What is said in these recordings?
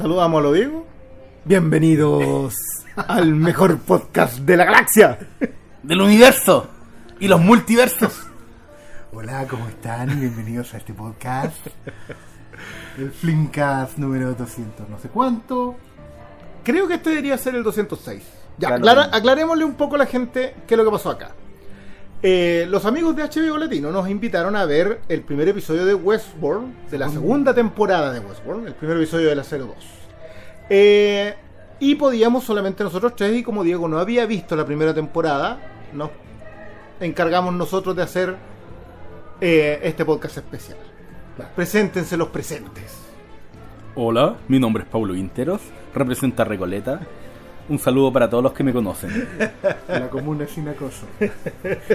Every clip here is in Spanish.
Saludamos a lo Diego. Bienvenidos al mejor podcast de la galaxia. Del universo y los multiversos. Hola, ¿cómo están? Bienvenidos a este podcast. El Flimcast número 200, no sé cuánto. Creo que este debería ser el 206. Ya, Claro. aclara- aclarémosle un poco a la gente qué es lo que pasó acá. Eh, los amigos de HBO Latino nos invitaron a ver el primer episodio de Westworld, de la segunda temporada de Westworld, el primer episodio de la 02. Eh, y podíamos solamente nosotros tres, y como Diego no había visto la primera temporada, nos encargamos nosotros de hacer eh, este podcast especial. Preséntense los presentes. Hola, mi nombre es Paulo Quinteros, representa Recoleta. Un saludo para todos los que me conocen. La comuna sin acoso.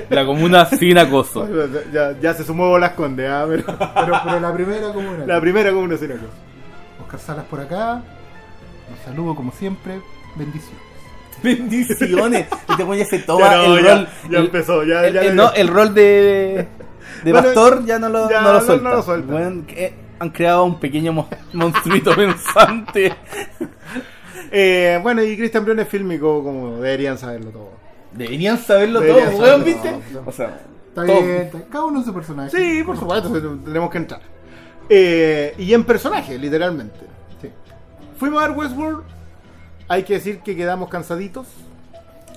La comuna sin acoso. Ya, ya se sumó las condes, ah, pero Pero, pero la primera comuna. la primera como una cosa. Oscar Salas por acá. Los saludo como siempre. Bendiciones. Bendiciones. Y te pones se toma Ya no, el ya- rol. ya el- empezó, ya- el- ya el- le- no, el rol de, de Bueno, pastor ya no lo, ya no lo no- suelta. no lo suelta. Bueno, que han creado un pequeño mo- monstruito pensante. Eh, bueno, y Cristian Briones es fílmico, como deberían saberlo todo. Deberían saberlo Deberían todo, weón, ¿viste? todo. O sea, Está todo. bien, está- cada uno su personaje. Sí, por supuesto, tenemos que entrar. Eh, y en personaje, literalmente. Sí. Fuimos a ver Westworld. Hay que decir que quedamos cansaditos.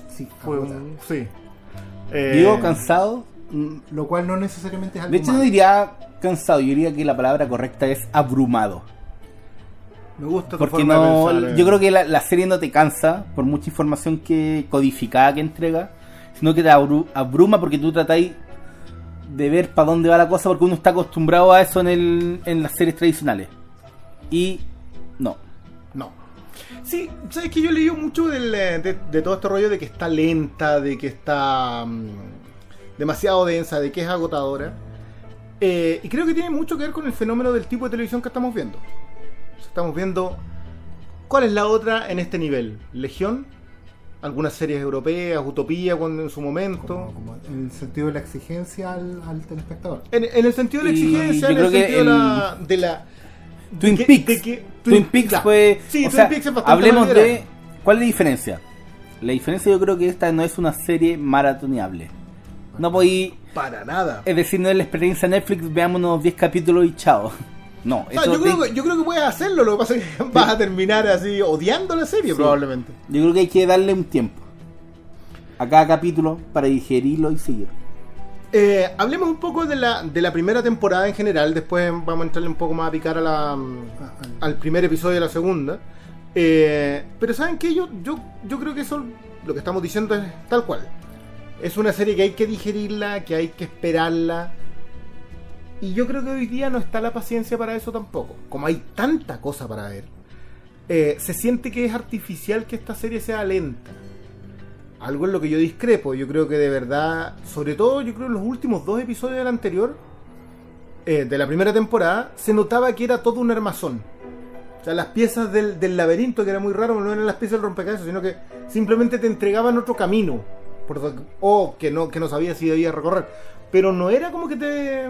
Sí, Fue un- sí. Eh, Digo cansado. Lo cual no necesariamente es algo De hecho, no diría cansado, yo diría que la palabra correcta es abrumado. Me gusta tu Porque forma de no, pensar, eh. yo creo que la, la serie no te cansa por mucha información que codificada que entrega, sino que te abru- abruma porque tú tratáis de ver para dónde va la cosa porque uno está acostumbrado a eso en, el, en las series tradicionales. Y no. No. Sí, sabes que yo he leído mucho del, eh, de, de todo este rollo de que está lenta, de que está mm, demasiado densa, de que es agotadora. Eh, y creo que tiene mucho que ver con el fenómeno del tipo de televisión que estamos viendo. Estamos viendo cuál es la otra en este nivel. Legión, algunas series europeas, Utopía cuando en su momento. Como, como en el sentido de la exigencia al, al telespectador. En, en el sentido de la Y exigencia, yo en el sentido de la, de la- Twin que- Peaks. de que- Twin Peaks ya. fue. Sí, o Twin sea, Peaks es bastante hablemos de. ¿Cuál es la diferencia? La diferencia yo creo que esta no es una serie maratoneable. No podí. Para nada. Es decir, no es la experiencia Netflix, veamos unos 10 capítulos y chao. No, O sea, eso yo, creo que, yo creo que puedes hacerlo, lo que pasa es que vas a terminar así odiando la serie Sí. probablemente. yo creo que hay que darle un tiempo a cada capítulo para digerirlo y seguir. Eh, hablemos un poco de la, de la primera temporada en general, después vamos a entrarle un poco más a picar a la, Ah, al- al primer episodio de la segunda. Eh, pero ¿saben qué? Yo, yo, yo creo que eso, lo que estamos diciendo es tal cual. Es una serie que hay que digerirla, que hay que esperarla. Y yo creo que hoy día no está la paciencia para eso tampoco. Como hay tanta cosa para ver, eh, se siente que es artificial que esta serie sea lenta. Algo en lo que yo discrepo. Yo creo que de verdad, sobre todo yo creo en los últimos dos episodios del anterior, eh, de la primera temporada, se notaba que era todo un armazón. O sea, las piezas del, del laberinto, que era muy raro, no eran las piezas del rompecabezas, sino que simplemente te entregaban otro camino. O que no, que no sabías si debías recorrer. Pero no era como que te.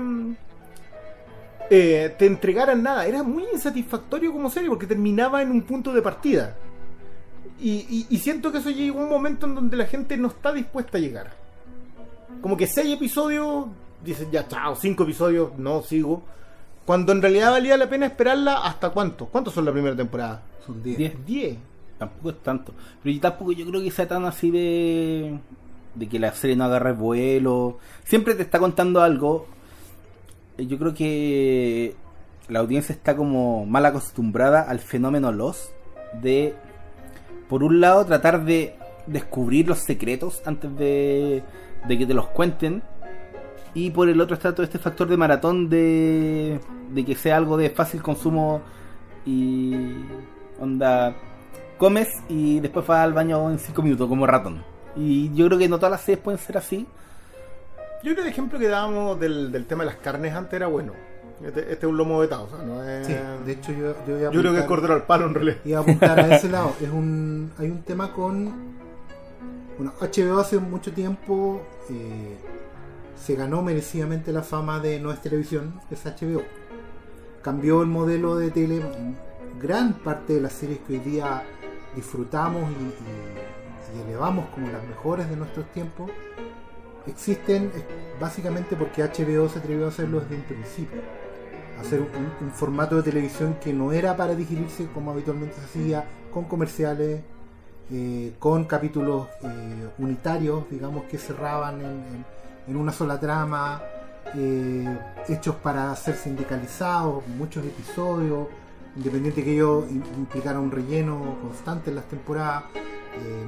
Eh, te entregaran nada. Era muy insatisfactorio como serie porque terminaba en un punto de partida. Y, y- y siento que eso llegó a un momento en donde la gente no está dispuesta a llegar. Como que seis episodios, dicen ya, chao, cinco episodios, no sigo. Cuando en realidad valía la pena esperarla hasta cuánto. ¿Cuántos son la primera temporada? Son 10. Diez. Diez. Tampoco es tanto. Pero yo tampoco yo creo que sea tan así de. de que la serie no agarre vuelo. Siempre te está contando algo. Yo creo que la audiencia está como mal acostumbrada al fenómeno Lost. De, por un lado, tratar de descubrir los secretos antes de, de que te los cuenten. Y por el otro está todo este factor de maratón de, de que sea algo de fácil consumo y onda comes y después vas al baño en 5 minutos como ratón. Y yo creo que no todas las series pueden ser así. Yo creo que el ejemplo que dábamos del, del tema de las carnes antes era bueno. Este, este es un lomo vetado, o sea, no es... Sí, de hecho yo, yo iba a Yo creo que es apuntar- cordero al palo en realidad. iba a apuntar a ese lado. Es un, hay un tema con. Bueno, HBO hace mucho tiempo eh, se ganó merecidamente la fama de no es televisión, es HBO. Cambió el modelo de tele gran parte de las series que hoy día disfrutamos y, y- y elevamos como las mejores de nuestros tiempos, existen básicamente porque HBO se atrevió a hacerlo desde un principio. Hacer un, formato de televisión que no era para digerirse como habitualmente se hacía, con comerciales, eh, con capítulos eh, unitarios, digamos, que cerraban en, una sola trama, eh, hechos para ser sindicalizados, muchos episodios, independiente que ello im- implicara un relleno constante en las temporadas,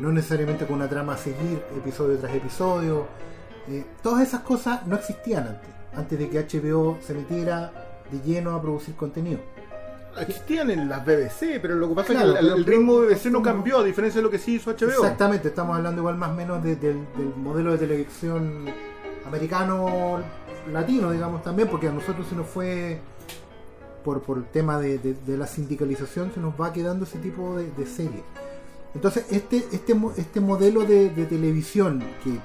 no necesariamente con una trama a seguir episodio tras episodio. Eh, todas esas cosas no existían antes, antes de que HBO se metiera de lleno a producir contenido. Existían en las BBC, pero lo que pasa Claro, es que el, ritmo de BBC no cambió, a diferencia de lo que sí hizo HBO. Exactamente, estamos hablando igual más o menos de- del, del modelo de televisión americano latino, digamos también, porque a nosotros se nos fue por, por el tema de, de- de la sindicalización, se nos va quedando ese tipo de, de serie. Entonces, este, este, este modelo de, televisión que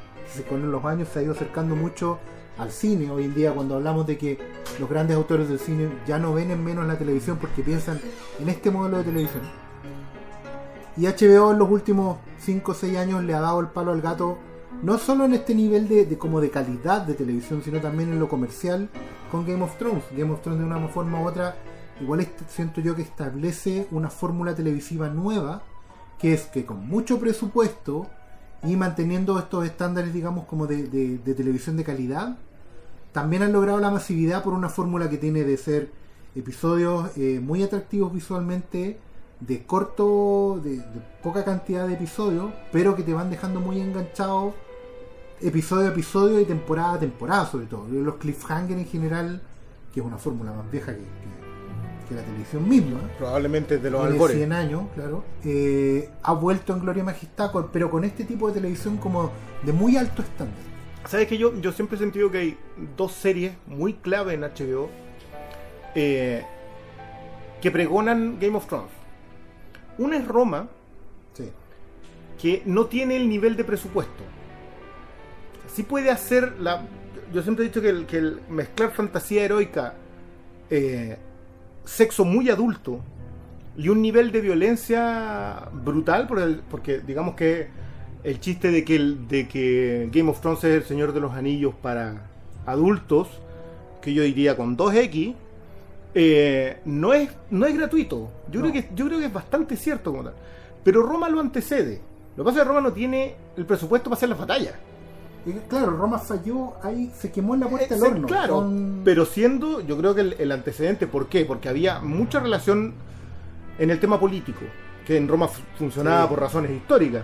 con los años se ha ido acercando mucho al cine, hoy en día cuando hablamos de que los grandes autores del cine ya no ven en menos la televisión porque piensan en este modelo de televisión. Y HBO en los últimos 5 o 6 años le ha dado el palo al gato, no solo en este nivel de, de como de calidad de televisión, sino también en lo comercial con Game of Thrones. Game of Thrones de una forma u otra, igual siento yo que establece una fórmula televisiva nueva, que es que con mucho presupuesto y manteniendo estos estándares, digamos, como de, de- televisión de calidad, también han logrado la masividad por una fórmula que tiene de ser episodios eh, muy atractivos visualmente, de corto, de, poca cantidad de episodios, pero que te van dejando muy enganchado episodio a episodio y temporada a temporada sobre todo. Los cliffhanger en general, que es una fórmula más vieja que- que la televisión misma, Probablemente de los albores. 100 años, claro, eh, ha vuelto en Gloria Majestad, pero con este tipo de televisión como de muy alto estándar. ¿Sabes que yo, yo siempre he sentido que hay dos series muy clave en HBO eh, que pregonan Game of Thrones? Una es Roma, Sí. que no tiene el nivel de presupuesto. Sí puede hacer la. Yo siempre he dicho que el, que el mezclar fantasía heroica, eh, sexo muy adulto y un nivel de violencia brutal, por el- porque digamos que el chiste de que, el- de que Game of Thrones es el Señor de los Anillos para adultos, que yo diría con 2X, eh, no, es, no es gratuito. Yo, No. creo que, yo creo que es bastante cierto como tal. Pero Roma lo antecede. Lo que pasa es que Roma no tiene el presupuesto para hacer las batallas. Claro, Roma falló, ahí se quemó en la puerta del Eh, horno. claro, pero siendo, yo creo que el, el antecedente, ¿por qué? Porque había mucha relación en el tema político, que en Roma fu- funcionaba Sí. por razones históricas.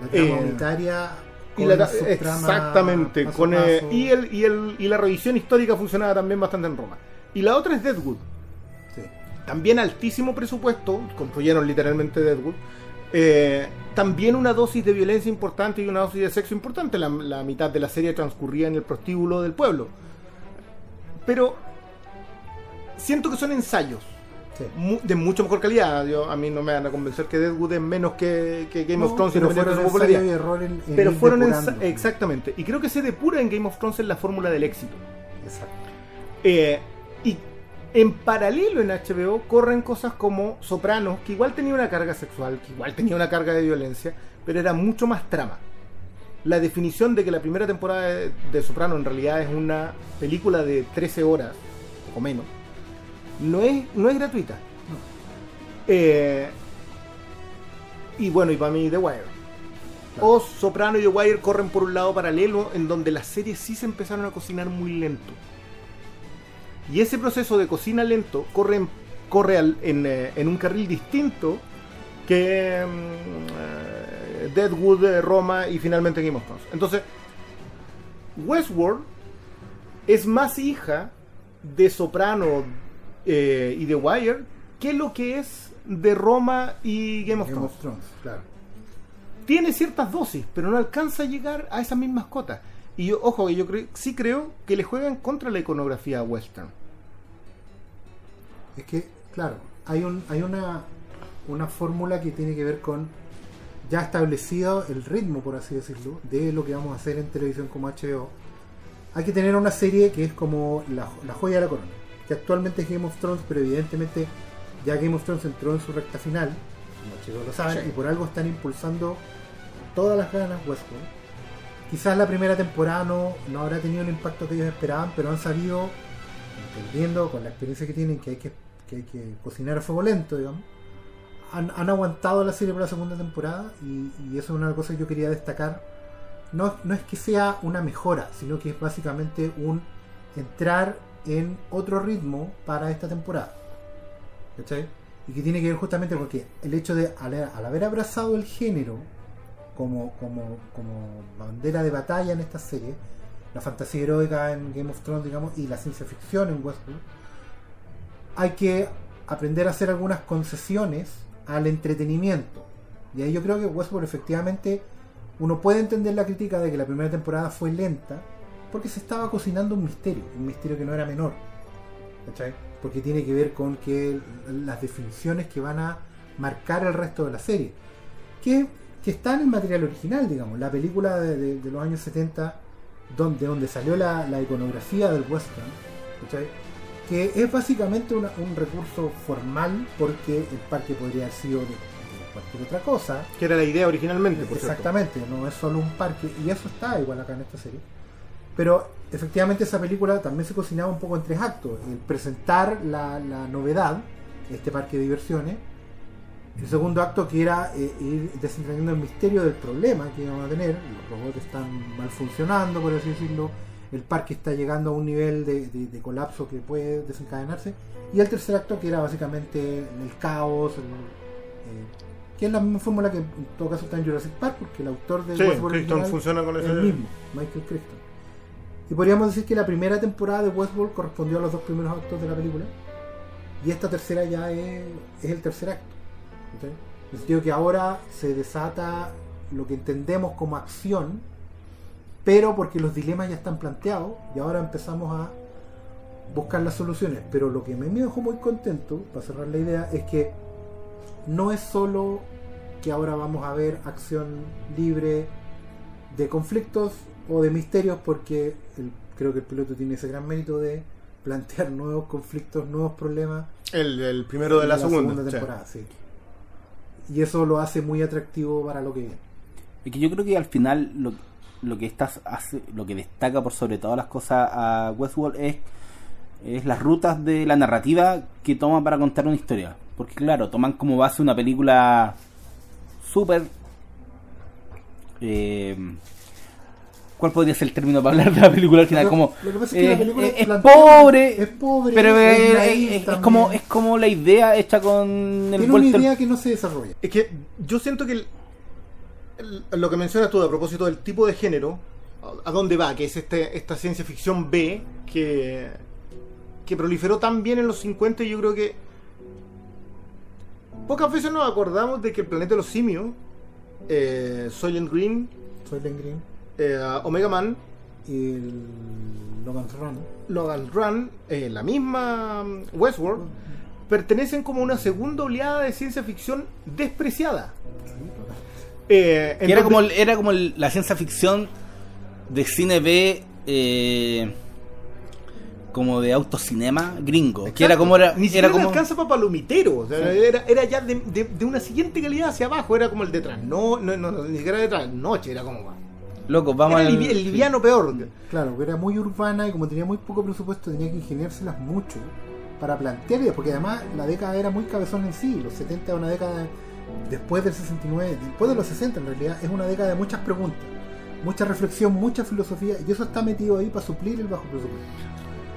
la trama eh, unitaria. Y con la- exactamente, paso a con, eh, y, el, y, el, y la revisión histórica funcionaba también bastante en Roma. Y la otra es Deadwood. Sí. También altísimo presupuesto, construyeron literalmente Deadwood. Eh, también una dosis de violencia importante y una dosis de sexo importante. La, la mitad de la serie transcurría en el prostíbulo del pueblo. Pero siento que son ensayos Sí. mu- de mucho mejor calidad. Yo, a mí no me van a convencer que Deadwood es menos que, que Game No, of Thrones, pero fueron popularidad. en- en Pero fueron exactamente. Y creo que se depura en Game of Thrones en la fórmula del éxito. Exacto. Eh, y en paralelo en HBO corren cosas como Sopranos, que igual tenía una carga sexual, que igual tenía una carga de violencia, pero era mucho más trama. La definición de que la primera temporada de, de Soprano en realidad es una película de 13 horas, o menos, no es, no es gratuita. Eh, y bueno, y para mí The Wire. O Soprano y The Wire corren por un lado paralelo en donde las series sí se empezaron a cocinar muy lento. Y ese proceso de cocina lento corre, en- corre al- en, eh, en un carril distinto que mm, eh, Deadwood, eh, Roma y finalmente Game of Thrones. Entonces, Westworld es más hija de Soprano eh, y The Wire que lo que es de Roma y Game of Game Thrones of Thrones, claro. tiene ciertas dosis, pero no alcanza a llegar a esas mismas cotas. Y yo, ojo, que yo creo, sí creo que le juegan contra la iconografía western. Es que, claro, hay, un, hay una, una fórmula que tiene que ver con ya establecido el ritmo, por así decirlo, de lo que vamos a hacer en televisión como HBO. Hay que tener una serie que es como la, la joya de la corona, que actualmente es Game of Thrones, pero evidentemente Ya Game of Thrones entró en su recta final, como chicos lo saben, Sí. y por algo están impulsando todas las ganas Westworld. Quizás la primera temporada no, no habrá tenido el impacto que ellos esperaban, pero han sabido, entendiendo con la experiencia que tienen, que hay que, que, hay que cocinar a fuego lento, digamos, han, han aguantado la serie por la segunda temporada y, y eso es una cosa que yo quería destacar. No, no es que sea una mejora, sino que es básicamente un entrar en otro ritmo para esta temporada. ¿Cachai? Y que tiene que ver justamente porque el hecho de, al, al haber abrazado el género como, como, como bandera de batalla en esta serie, la fantasía heroica en Game of Thrones, digamos, y la ciencia ficción en Westworld, hay que aprender a hacer algunas concesiones al entretenimiento. Y ahí yo creo que Westworld efectivamente uno puede entender la crítica de que la primera temporada fue lenta porque se estaba cocinando un misterio, un misterio que no era menor. ¿cachai? Porque tiene que ver con que las definiciones que van a marcar el resto de la serie. Que, que está en el material original, digamos. La película de, de- de los años 70, donde, donde salió la, la iconografía del western, ¿cachai? que es básicamente una- un recurso formal porque el parque podría haber sido de, de cualquier otra cosa. Que era la idea originalmente, por cierto. Exactamente, no es solo un parque, y eso está igual acá en esta serie. Pero efectivamente esa película también se cocinaba un poco en tres actos. El presentar la, la novedad, este parque de diversiones. El segundo acto que era eh, ir desentrañando el misterio del problema que íbamos a tener. Los robots están mal funcionando, por así decirlo. El parque está llegando a un nivel de, de- de colapso que puede desencadenarse. Y el tercer acto que era básicamente el caos, el, eh, que es la misma fórmula que en todo caso está en Jurassic Park, porque el autor de Sí, Westworld original funciona con es el mismo, Michael Crichton. Y podríamos decir que la primera temporada de Westworld correspondió a los dos primeros actos de la película. Y esta tercera ya es, es el tercer acto. ¿Ok? En el sentido que ahora se desata lo que entendemos como acción, pero porque los dilemas ya están planteados y ahora empezamos a buscar las soluciones. Pero lo que me dejó muy contento, para cerrar la idea, es que no es solo que ahora vamos a ver acción libre de conflictos o de misterios, porque el- creo que el piloto tiene ese gran mérito de plantear nuevos conflictos, nuevos problemas El, el primero de la, segunda. sí. temporada, sí. Y eso lo hace muy atractivo para lo que viene. Es que yo creo que al final lo, lo que estás hace, lo que destaca por sobre todas las cosas a Westworld es, es las rutas de la narrativa que toma para contar una historia. Porque claro, toman como base una película súper... eh, ¿Cuál podría ser el término para hablar de la película al final? Lo- Como, lo que pasa es que la eh, película eh, es pobre, es pobre, pero es eh, eh, es, como, es como la idea hecha con el Tiene una idea que no se desarrolla. Es que yo siento que el- el- lo que mencionas tú a propósito del tipo de género, a- a dónde va, que es este, esta ciencia ficción B que, que proliferó tan bien en los 50 y yo creo que pocas veces nos acordamos de que el planeta de los simios, eh, Soylent Green, Soy Len Green eh, Omega Man, y el Logan's Run. Logan Run, eh, la misma mm, Westworld, pertenecen como una segunda oleada de ciencia ficción despreciada. Eh, era como, era la ciencia ficción de cine B, eh, como de autocinema gringo. Que era Exacto. como era, Ni era siquiera como alcanza para palomitero. o sea, era, era ya de, de- de una siguiente calidad hacia abajo. Era como el de no, no, no, no, ni siquiera de trasnoche, era como. Loco, vamos era el, al- el liviano peor. Claro, que era muy urbana y como tenía muy poco presupuesto tenía que ingeniárselas mucho para plantear ideas, porque además la década era muy cabezón en sí, los 70 es una década después del 69, después de los 60 en realidad, es una década de muchas preguntas, mucha reflexión, mucha filosofía, y eso está metido ahí para suplir el bajo presupuesto.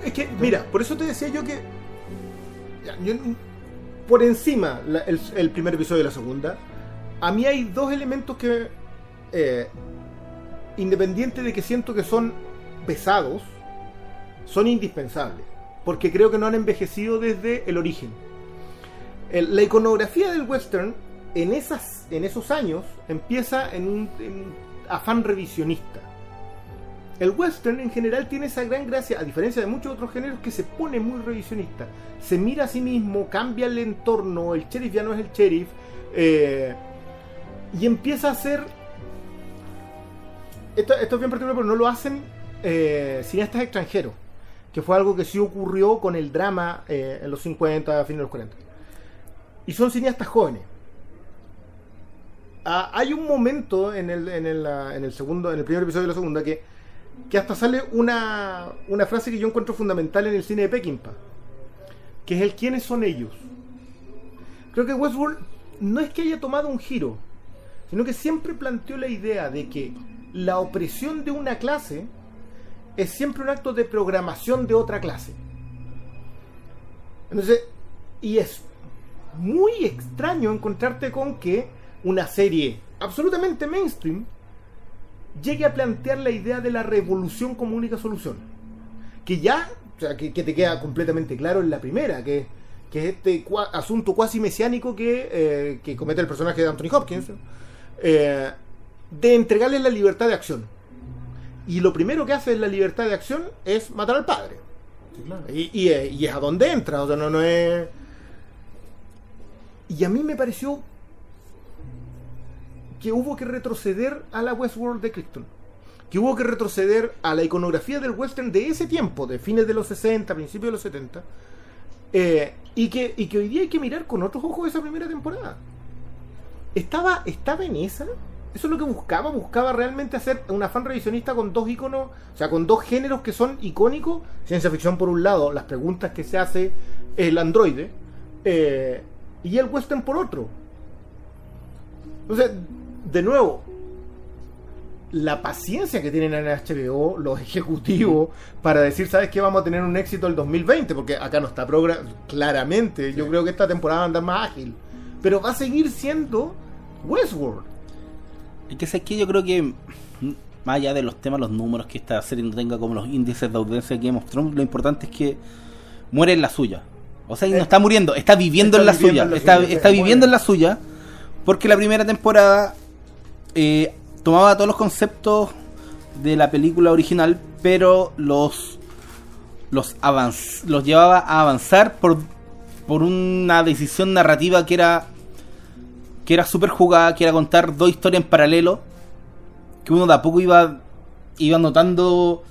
Es que, mira, por eso te decía yo que. ya, yo- por encima la- el, el primer episodio de la segunda, a mí hay dos elementos que. eh, independiente de que siento que son pesados, son indispensables. Porque creo que no han envejecido desde el origen. La iconografía del western en, esas, en esos años empieza en un, afán revisionista. El western en general tiene esa gran gracia, a diferencia de muchos otros géneros, que se pone muy revisionista. Se mira a sí mismo, cambia el entorno, el sheriff ya no es el sheriff, eh, y empieza a ser... Esto, es bien particular, pero no lo hacen eh, cineastas extranjeros, que fue algo que sí ocurrió con el drama eh, en los 50, a fines de los 40. Y son cineastas jóvenes. Ah, hay un momento en el, en, el, ah, en el segundo, en el primer episodio de la segunda que, que hasta sale una, una frase que yo encuentro fundamental en el cine de Peckinpah, que es el quiénes son ellos. Creo que Westworld no es que haya tomado un giro, sino que siempre planteó la idea de que la opresión de una clase es siempre un acto de programación de otra clase. Entonces, y es muy extraño encontrarte con que una serie absolutamente mainstream llegue a plantear la idea de la revolución como única solución. Que ya, o sea, que, que te queda completamente claro en la primera, que, que es este cua- asunto cuasi mesiánico que, eh, que comete el personaje de Anthony Hopkins, eh, de entregarle la libertad de acción. Y lo primero que hace en la libertad de acción es matar al padre. Sí, claro. Y, y, es- y es a donde entra, o sea, no, no es. Y a mí me pareció que hubo que retroceder a la Westworld de Crichton. Que hubo que retroceder a la iconografía del western de ese tiempo, de fines de los 60, principios de los 70. eh, y, que, y que hoy día hay que mirar con otros ojos esa primera temporada. ¿Estaba, estaba en esa? Eso es lo que buscaba. Buscaba realmente hacer una fan revisionista con dos iconos, o sea, con dos géneros que son icónicos. Ciencia ficción por un lado, las preguntas que se hace el androide, eh, y el western por otro. Entonces, de nuevo, la paciencia que tienen en HBO los ejecutivos para decir, ¿sabes qué? Vamos a tener un éxito el 2020, porque acá no está programado claramente. Yo creo que esta temporada va a andar más ágil. Pero va a seguir siendo Westworld. Es que sé que yo creo que mm, más allá de los temas, los números que esta serie no tenga como los índices de audiencia of Thrones, lo importante es que muere en la suya. O sea, y no Eh, está muriendo, está viviendo está en la viviendo suya. en la está suya, está sí, viviendo muere. en la suya porque la primera temporada eh, tomaba todos los conceptos de la película original, pero los los avanz los llevaba a avanzar por por una decisión narrativa que era que era súper jugada, que era contar dos historias en paralelo, que uno de a poco iba iba notando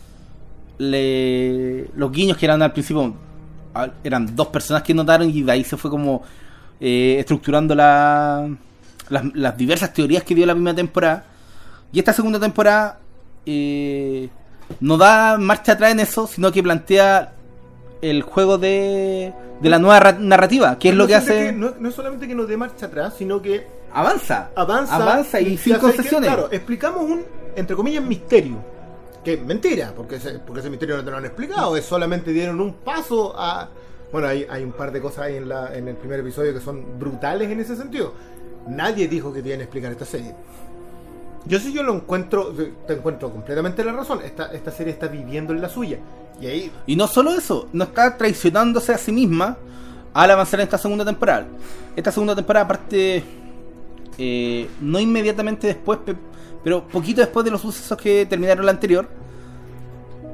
los guiños que eran al principio eran dos personas que notaron y de ahí se fue como eh, estructurando la- las, las diversas teorías que dio la primera temporada. Y esta segunda temporada eh, no da marcha atrás en eso sino que plantea el juego de, de la nueva ra- narrativa que es lo No que solamente hace no, no es solamente que nos dé marcha atrás, sino que avanza avanza. avanza y, sin ya sé que, concesiones claro, explicamos un, entre comillas, misterio. Que mentira, porque ese, porque ese misterio no te lo han explicado. Es solamente dieron un paso a. Bueno, hay, hay un par de cosas ahí en, la, en el primer episodio que son brutales en ese sentido. Nadie dijo que te iban a explicar esta serie. Yo sí yo lo encuentro, te encuentro completamente la razón. Esta, esta serie está viviendo en la suya. Y ahí Y no solo eso, no está traicionándose a sí misma al avanzar en esta segunda temporada. Esta segunda temporada, aparte, eh, no inmediatamente después, pe- pero poquito después de los sucesos que terminaron la anterior.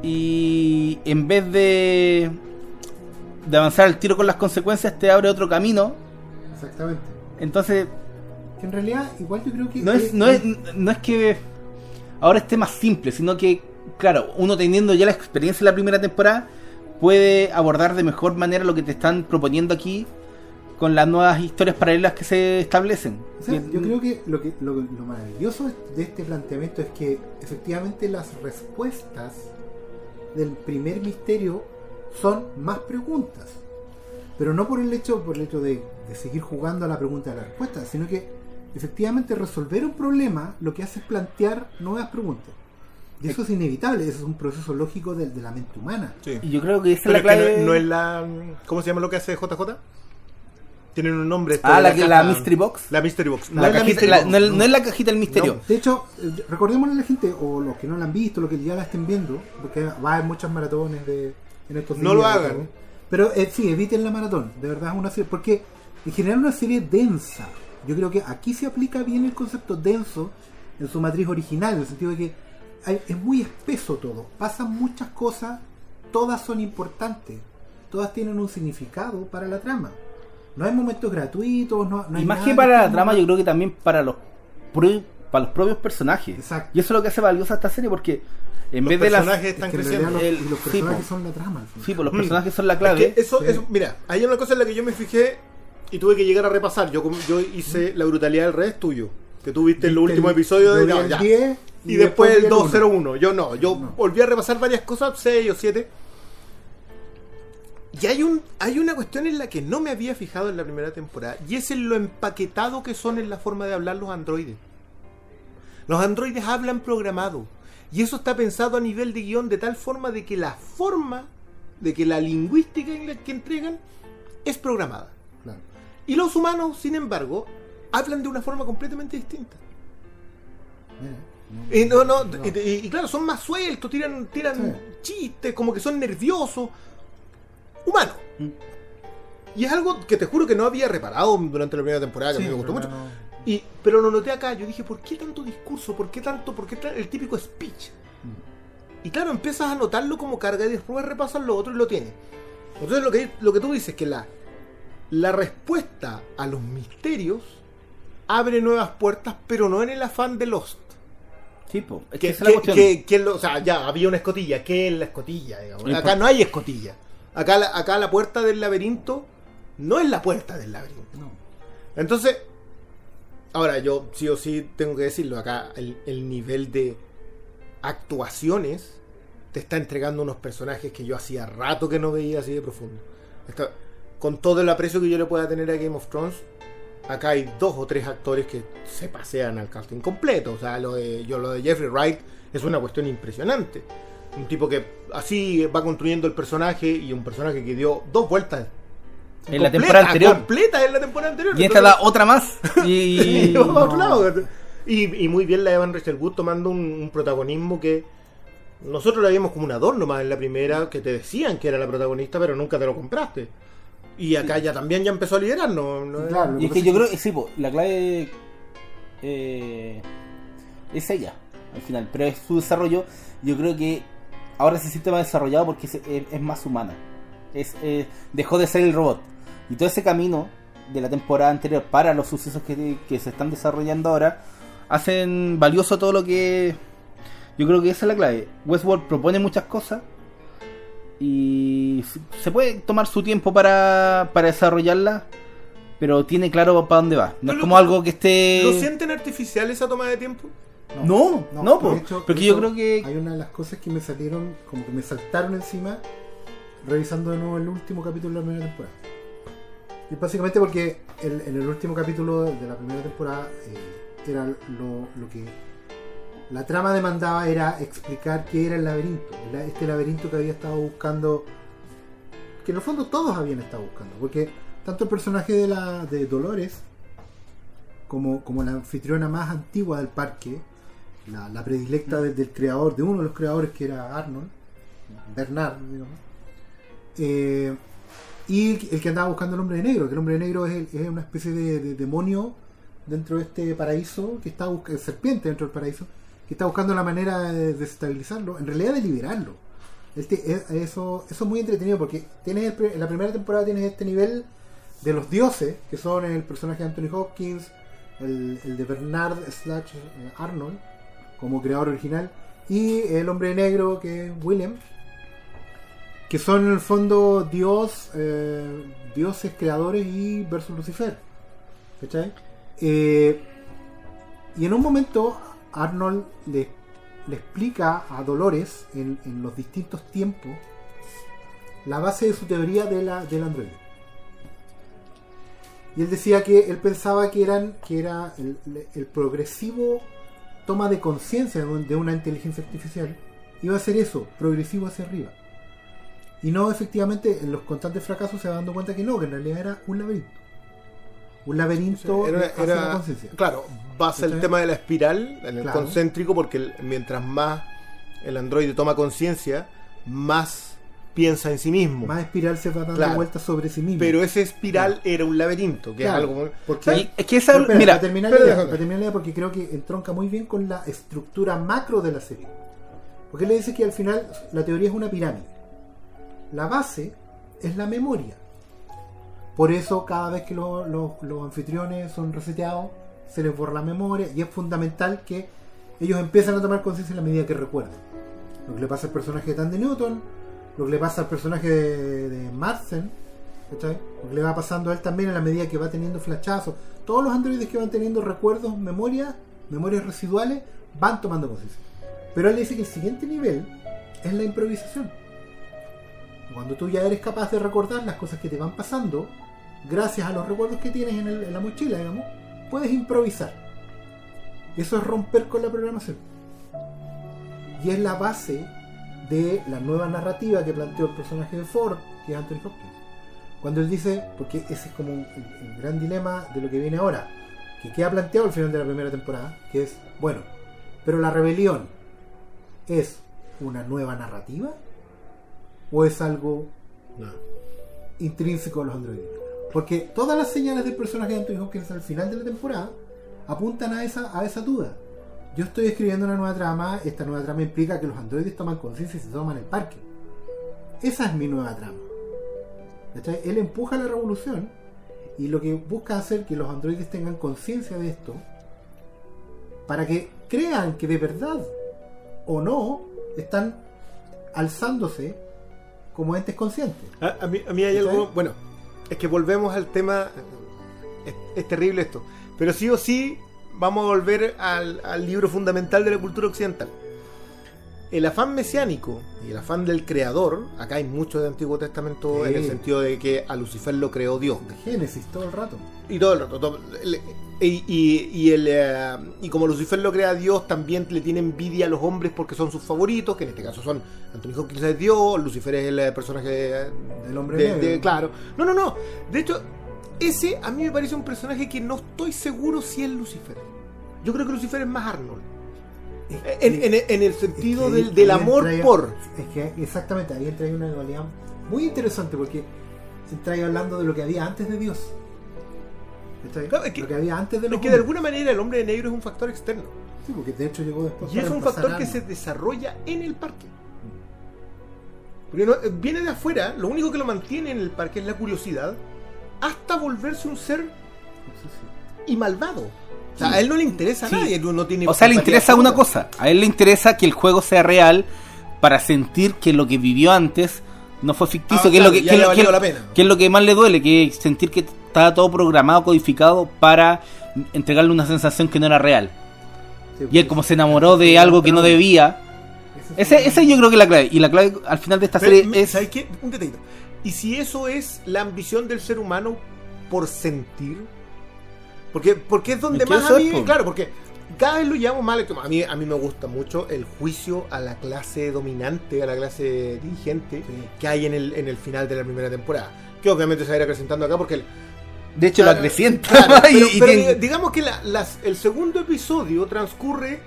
Y en vez de, de avanzar al tiro con las consecuencias, te abre otro camino. Exactamente. Entonces, Que en realidad, igual yo creo que. no es, no es, no es que ahora esté más simple, sino que, claro, uno teniendo ya la experiencia de la primera temporada, puede abordar de mejor manera lo que te están proponiendo aquí con las nuevas historias paralelas que se establecen. O sea, yo creo que lo, que lo, lo maravilloso de este planteamiento es que efectivamente las respuestas del primer misterio son más preguntas. Pero no por el hecho, por el hecho de, de seguir jugando a la pregunta de la respuesta, sino que efectivamente resolver un problema lo que hace es plantear nuevas preguntas. Y eso es inevitable, eso es un proceso lógico de, de la mente humana. Y yo creo que esa es la es que clave. no, no es la. ¿Cómo se llama lo que hace JJ? Tienen un nombre. Ah, la, que- la caja- Mystery Box. La Mystery Box. No La es la cajita- Mystery la- Box, no, es- no es la cajita del misterio. De hecho, eh, recordémosle a la gente, o los que no la han visto, los que ya la estén viendo, porque va a haber muchas maratones de, en estos No días, lo hagan. ¿no? Pero eh, sí, eviten la maratón, de verdad es una serie, porque en general es una serie densa. Yo creo que aquí se aplica bien el concepto denso en su matriz original, en el sentido de que hay- es muy espeso todo, pasan muchas cosas, todas son importantes, todas tienen un significado para la trama. No hay momentos gratuitos, no, no hay y más nada que para la trama, yo creo que también para los, para los propios personajes. Exacto. Y eso es lo que hace valiosa esta serie, porque en Los vez de las. personajes Es están que creciendo. los, El- y los sí, personajes po. son la trama. Sí, pues los Mm. personajes son la Es clave. que eso, Sí. eso- mira, hay una cosa en la que yo me fijé y tuve que llegar a repasar. Yo, yo hice La brutalidad del revés tuyo. Que tú viste en los últimos el- episodios de ya. 10 Y, después el vi uno. 201. Yo no, yo No. volví a repasar varias cosas, 6 o 7. Y hay, un, hay una cuestión en la que no me había fijado en la primera temporada. Y es en lo empaquetado que son en la forma de hablar los androides. Los androides hablan programado. Y eso está pensado a nivel de guion de tal forma de que la forma, de que la lingüística en la que entregan es programada. Claro. Y los humanos, sin embargo, hablan de una forma completamente distinta. Mira, Y, no, no, y, y- y claro, son más sueltos, tiran, tiran Sí. chistes, como que son nerviosos. Humanos. Mm. Y es algo que te juro que no había reparado durante la primera temporada, que a mí me gustó mucho. no- Y, pero lo noté acá, yo dije, ¿por qué tanto discurso? ¿Por qué tanto? ¿Por qué el típico speech? Y claro, empiezas a notarlo como carga y después repasas lo otro y lo tienes. Entonces lo que, lo que tú dices es que la, la respuesta a los misterios abre nuevas puertas, pero no en el afán de Lost. Sí, po. Es que Que, la que- lo- o sea, ya había una escotilla. ¿Qué es la escotilla? digamos? Acá no hay escotilla. Acá la, acá la puerta del laberinto no es la puerta del laberinto. no. Entonces, ahora yo sí o sí tengo que decirlo, acá el, el nivel de actuaciones te está entregando unos personajes que yo hacía rato que no veía así de profundo. Está- con todo el aprecio que yo le pueda tener a Game of Thrones, acá hay dos o tres actores que se pasean al casting completo. O sea, lo de, yo lo de Jeffrey Wright es una cuestión impresionante. Un tipo que así va construyendo el personaje y un personaje que dio dos vueltas En la temporada anterior. completa en la temporada anterior. Y esta Entonces- da otra más. Y. y otro lado. Y, y muy bien la Evan Rachel Wood tomando un, un protagonismo que nosotros la vimos como un adorno más en la primera, que te decían que era la protagonista, pero nunca te lo compraste. Y acá ya también ya empezó a liderar, ¿no? Claro. Y es que yo creo que sí, po, la clave eh, es ella, al final. Pero es su desarrollo. Yo creo que ahora se siente más desarrollado porque es, es- es más humana. Es, eh, dejó de ser el robot. Y todo ese camino de la temporada anterior para los sucesos que, que se están desarrollando ahora hacen valioso todo lo que. Yo creo que esa es la clave. Westworld propone muchas cosas y se- puede tomar su tiempo para, para desarrollarla, pero tiene claro para dónde va. No es como lo- algo que esté. ¿Lo sienten artificial esa toma de tiempo? No, no, po. de hecho, porque yo creo que- Hay una de las cosas que me salieron, como que me saltaron encima, revisando de nuevo el último capítulo de la primera temporada. Y básicamente porque el- en el último capítulo de la primera temporada eh, era lo, lo que la trama demandaba era explicar qué era el laberinto. la- Este laberinto que había estado buscando, que en el fondo todos habían estado buscando, porque tanto el personaje de, la, de Dolores como, como la anfitriona más antigua del parque, la, la predilecta del, del creador, de uno de los creadores que era Arnold, Bernard, digamos, eh, y el, el que andaba buscando el hombre de negro, que el hombre de negro es, el- es una especie de, de demonio dentro de este paraíso, que está buscando, serpiente dentro del paraíso, que está buscando la manera de desestabilizarlo, en realidad de liberarlo. Este- es- eso, es muy entretenido porque tienes en la primera temporada tienes este nivel de los dioses, que son el personaje de Anthony Hopkins, el, el de Bernard slash eh, Arnold, como creador original, y el hombre negro que es William, que son en el fondo dios, eh, dioses creadores y versus Lucifer. ¿Cachai? Eh, y en un momento Arnold le, explica a Dolores en, los distintos tiempos la base de su teoría de la, del androide. Y él decía que él pensaba que que era el, progresivo toma de conciencia de una inteligencia artificial iba a ser eso, progresivo hacia arriba. Y no, efectivamente, en los constantes fracasos se va dando cuenta que no, que en realidad era un laberinto. Un laberinto Era- hacia era- la conciencia. claro, basa el tema de la espiral en el Claro. concéntrico porque el- mientras más el androide toma conciencia, más piensa en sí mismo. Más espiral se va dando Claro. vueltas sobre sí mismo. Pero ese espiral era un laberinto, que Claro, es algo muy- porque- Y es que esa, Pero espera, mira, para terminar, espera, la idea, déjame. para terminar la idea, porque creo que entronca muy bien con la estructura macro de la serie. Porque él le dice que al final la teoría es una pirámide. La base es la memoria. Por eso cada vez que lo- lo- los anfitriones son reseteados, se les borra la memoria y es fundamental que ellos empiezan a tomar conciencia en la medida que recuerden. Lo que le pasa al personaje de Tandy Newton, lo que le pasa al personaje de, de ¿Cachai? Porque le va pasando a él también en la medida que va teniendo flashazos. Todos los androides que van teniendo recuerdos, memorias, memorias residuales, van tomando conciencia. Pero él dice que el siguiente nivel es la improvisación. Cuando tú ya eres capaz de recordar las cosas que te van pasando, gracias a los recuerdos que tienes en, el- en la mochila, digamos, puedes improvisar. Eso es romper con la programación. Y es la base de la nueva narrativa que planteó el personaje de Ford, que es Anthony Hopkins. Cuando él dice, porque ese es como el gran dilema de lo que viene ahora, que queda planteado al final de la primera temporada, que es, bueno, pero la rebelión es una nueva narrativa o es algo intrínseco a los androides. Porque todas las señales del personaje de Anthony Hopkins al final de la temporada apuntan a esa, a esa duda. Yo estoy escribiendo una nueva trama, esta nueva trama implica que los androides toman conciencia y se toman el parque. Esa es mi nueva trama. ¿Cachai? Él empuja la revolución y lo que busca hacer que los androides tengan conciencia de esto para que crean que de verdad o no están alzándose como entes conscientes. A, a mí, a mí hay algo. Bueno, es que volvemos al tema. Es, es terrible esto. Pero sí o sí, vamos a volver al, al libro fundamental de la cultura occidental. El afán mesiánico y el afán del creador, acá hay mucho de Antiguo Testamento Sí. en el sentido de que a Lucifer lo creó Dios. De Génesis todo el rato. Y todo el rato. todo- y, y- y el, eh, y como Lucifer lo crea Dios, también le tiene envidia a los hombres porque son sus favoritos, que en este caso son Anthony Hopkins es Dios, Lucifer es el eh, personaje eh, Del hombre de- negro. de- claro. No, no, no. De hecho, ese a mí me parece un personaje que no estoy seguro si es Lucifer. Yo creo que Lucifer es más Arnold. Es En, que- en- en el es sentido que del, del amor por. Es que exactamente, ahí entra una dualidad muy interesante porque entra ahí hablando de lo que había antes de Dios. Claro, es que- lo que había antes de Es los que de alguna manera el hombre de negro es un factor externo. Sí, porque de hecho llegó después. Y es un factor que se desarrolla en el parque. Porque no- eh, viene de afuera, lo único que lo mantiene en el parque es la curiosidad, hasta volverse un ser y malvado. O sea, a él no le interesa Sí. a nadie, no, no tiene O sea, le interesa una cosa. A él le interesa que el juego sea real para sentir que lo que vivió antes no fue ficticio, Ah, que, es lo que, ya que es le lo- valió que- la pena. que es lo que más le duele, que es sentir que estaba todo programado, codificado para entregarle una sensación que no era real. Sí, Y él como se enamoró de algo que no debía, Ese ese, yo creo que es la clave. Y la clave al final de esta Pero, serie es... ¿Sabes qué? Un detallito. ¿Y si eso es la ambición del ser humano por sentir? Porque, porque es donde más a mí, claro, porque cada vez lo llamo mal. A mí, a mí me gusta mucho el juicio a la clase dominante, a la clase dirigente Sí. que hay en el, en el final de la primera temporada. Que obviamente se va a ir acrecentando acá porque... el- De hecho, lo Claro, acrecienta. claro, y- pero, y pero tiene- diga- digamos que la- las- el segundo episodio transcurre...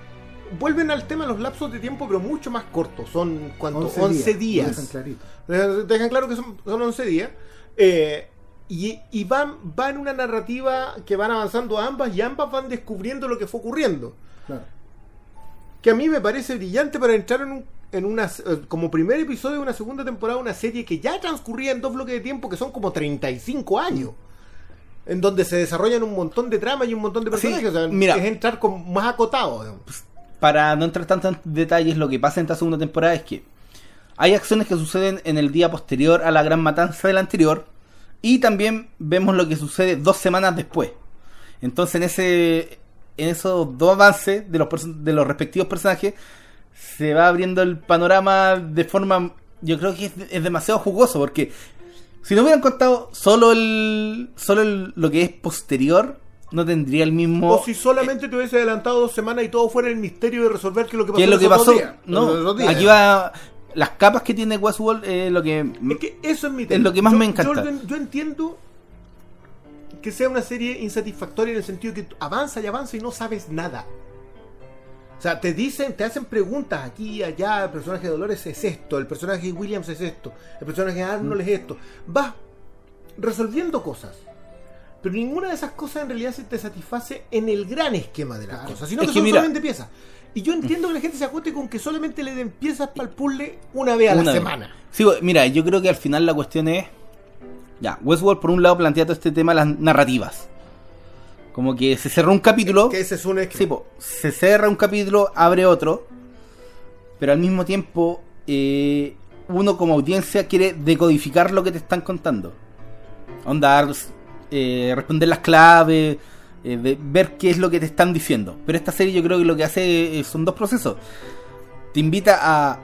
Vuelven al tema los lapsos de tiempo, pero mucho más cortos. Son, ¿cuánto? 11, lo días. dejan clarito. Dejan claro que son, son 11 días. Eh, y y van, van una narrativa que van avanzando ambas y ambas van descubriendo lo que fue ocurriendo. Claro. Que a mí me parece brillante para entrar en, un, en una, eh, como primer episodio de una segunda temporada, una serie que ya transcurría en dos bloques de tiempo que son como 35 años. En donde se desarrollan un montón de tramas y un montón de Sí, personajes. o sea, mira. es entrar con más acotado. digamos. para no entrar tanto en detalles, lo que pasa en esta segunda temporada es que hay acciones que suceden en el día posterior a la gran matanza del anterior y también vemos lo que sucede dos semanas después. Entonces en ese en esos dos avances de los de los respectivos personajes se va abriendo el panorama de forma yo creo que es, es demasiado jugoso porque si no hubieran contado solo el solo el- lo que es posterior no tendría el mismo O si solamente te hubiese adelantado dos semanas y todo fuera el misterio de resolver qué es lo que pasó. ¿Qué es lo que pasó? días. No, En esos dos días. aquí va. Las capas que tiene Westworld es lo que. Es que eso es mi Es lo que más me encanta. Yo, yo entiendo que sea una serie insatisfactoria en el sentido que avanza y avanza y no sabes nada. O sea, te dicen, te hacen preguntas aquí y allá, el personaje de Dolores es esto, el personaje de Williams es esto, el personaje de Arnold Mm. es esto. Vas resolviendo cosas. Pero ninguna de esas cosas en realidad se te satisface en el gran esquema de las Claro. cosas, sino Es que, que son mira- solamente piezas. Y yo entiendo que la gente se acueste con que solamente le den piezas para el puzzle una vez a la vez. semana. Sí, mira, yo creo que al final la cuestión es. Ya, Westworld por un lado plantea todo este tema de las narrativas. Como que se cerró un capítulo. Que ese es un. Sí, po, se cierra un capítulo, abre otro. Pero al mismo tiempo, eh, uno como audiencia quiere decodificar lo que te están contando. Onda, eh, responder las claves, eh, de ver qué es lo que te están diciendo. Pero esta serie yo creo que lo que hace eh, son dos procesos. Te invita a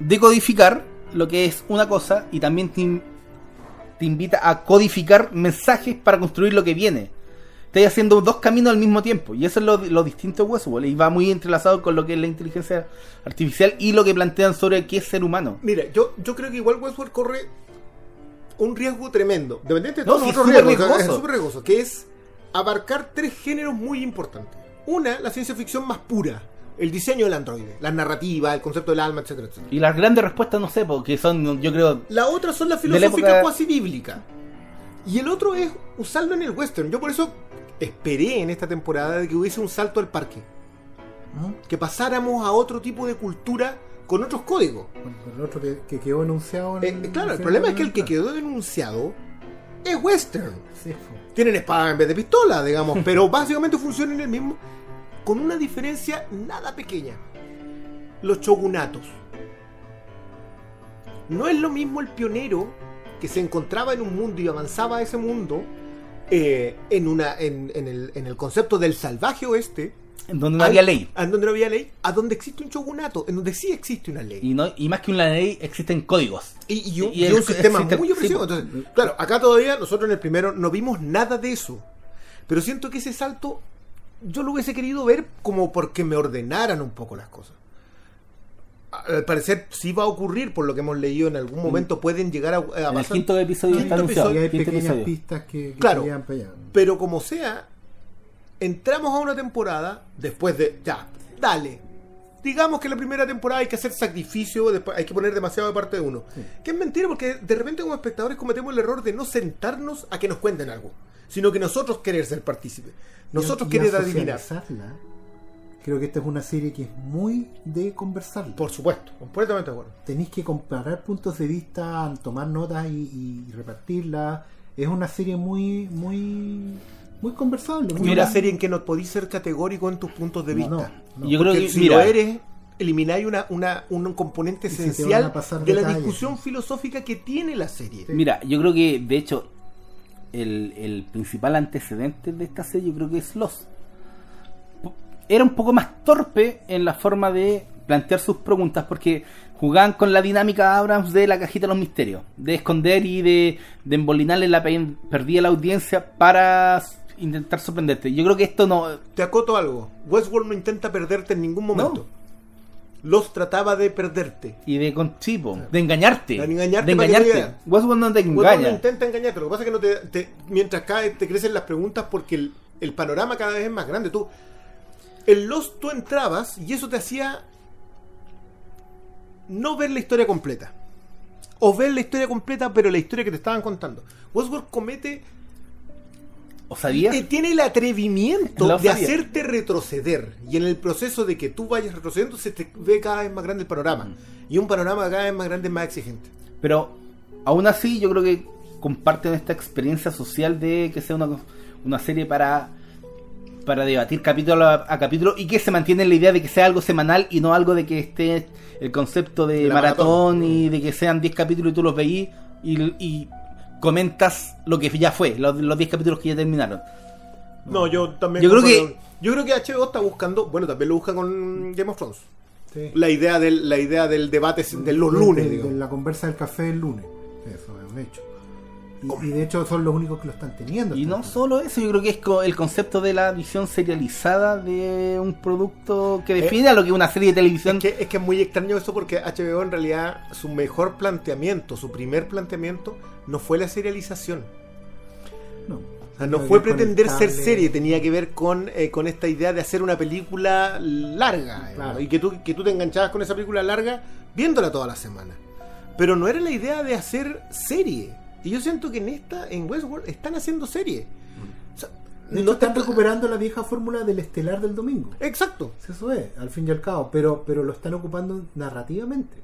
decodificar lo que es una cosa y también te invita a codificar mensajes para construir lo que viene. Estás haciendo dos caminos al mismo tiempo. Y eso es lo, lo distinto de Westworld. Y va muy entrelazado con lo que es la inteligencia artificial y lo que plantean sobre qué es ser humano. Mira, yo, yo creo que igual Westworld corre un riesgo tremendo. Dependiente de No, todos sí, los otros riesgos, riesgoso. es súper riesgoso, que es abarcar tres géneros muy importantes. Una, la ciencia ficción más pura. El diseño del androide, la narrativa, el concepto del alma, etcétera, etcétera. Y las grandes respuestas no sé, porque son, yo creo, La otra son las De la filosóficas época- cuasi bíblicas. Y el otro es usarlo en el western. Yo por eso esperé en esta temporada de que hubiese un salto al parque. ¿Mm? Que pasáramos a otro tipo de cultura con otros códigos. Bueno, el otro que, que quedó enunciado en Eh, claro, el problema es que el que quedó denunciado es western. Sí. Tienen espada en vez de pistola, digamos, pero básicamente funciona en el mismo, con una diferencia nada pequeña. Los shogunatos. No es lo mismo el pionero que se encontraba en un mundo y avanzaba a ese mundo eh, en, una, en, en el, en el concepto del salvaje oeste, en donde no al- había ley. En donde no había ley, a donde existe un shogunato, en donde sí existe una ley. Y, no, y más que una ley, existen códigos. Y, y un, Y y el- un sistema muy opresivo. Entonces, claro, acá todavía nosotros en el primero no vimos nada de eso. Pero siento que ese salto yo lo hubiese querido ver como porque me ordenaran un poco las cosas. Al parecer sí va a ocurrir, por lo que hemos leído en algún momento, pueden llegar a, a Mm. En el pasar. quinto episodio Quinto está anunciado. Y hay quinto pequeñas episodio. pistas que, que Claro. Pero como sea, entramos a una temporada después de. Ya, dale. Digamos que la primera temporada hay que hacer sacrificio, después hay que poner demasiado de parte de uno. Sí. Que es mentira porque de repente como espectadores cometemos el error de no sentarnos a que nos cuenten algo, sino que nosotros querer ser partícipes. Nosotros Y y a querer adivinar. Creo que esta es una serie que es muy de conversar. Por supuesto, completamente de acuerdo. Tenéis que comparar puntos de vista, tomar notas y, y repartirlas. Es una serie muy, muy, muy conversable. Muy una serie en que no podéis ser categórico en tus puntos de No, vista. no. Yo creo que, si mira, lo eres, elimináis una, una, un componente esencial pasar de la discusión filosófica que tiene la serie. Mira, yo creo que de hecho el, el principal antecedente de esta serie yo creo que es Lost. Era un poco más torpe en la forma de plantear sus preguntas porque jugaban con la dinámica Abrams de la cajita de los misterios, de esconder y de, de embolinarle la pe- perdida a la audiencia para intentar sorprenderte. Yo creo que esto no Te acoto algo. Westworld no intenta perderte en ningún momento. Los trataba de perderte. y de con sí, po, de engañarte, De engañarte de engañarte. Westworld no te Westworld engaña. no intenta engañarte. Lo que pasa es que no te, te- mientras cae te crecen las preguntas porque el, el panorama cada vez es más grande. Tú, en Lost tú entrabas y eso te hacía no ver la historia completa. O ver la historia completa, pero la historia que te estaban contando. Westworld comete ¿O sabías? Eh, tiene el atrevimiento de sabía. hacerte retroceder. Y en el proceso de que tú vayas retrocediendo, se te ve cada vez más grande el panorama. Mm. Y un panorama cada vez más grande es más exigente. Pero aún así yo creo que comparten esta experiencia social de que sea una, una serie para para debatir capítulo a, a capítulo y que se mantiene la idea de que sea algo semanal y no algo de que esté el concepto de, De maratón, maratón. y de que sean 10 capítulos y tú los veís y, y comentas lo que ya fue, los, los 10 capítulos que ya terminaron. No, yo también. Yo creo que- Yo creo que HBO está buscando. Bueno, también lo busca con Game of Thrones. Sí. La idea del, la idea del debate de los De- lunes, de, de la conversa del café el lunes. Eso es un hecho. Y, y de hecho son los únicos que lo están teniendo. Y no solo eso, yo creo que es el concepto de la visión serializada de un producto que Eh, define a lo que es una serie de televisión Es que, es que es muy extraño eso porque HBO en realidad su mejor planteamiento, su primer planteamiento, no fue la serialización. No, O sea, no fue pretender ser serie, tenía que ver con, eh, con esta idea de hacer una película larga. Claro. ¿no? Y que tú, que tú te enganchabas con esa película larga viéndola toda la semana. Pero no era la idea de hacer serie. Y yo siento que en esta, en Westworld, están haciendo serie. O sea, De hecho, no están recuperando la vieja fórmula del estelar del domingo. Exacto. Eso es, al fin y al cabo, pero, pero lo están ocupando narrativamente.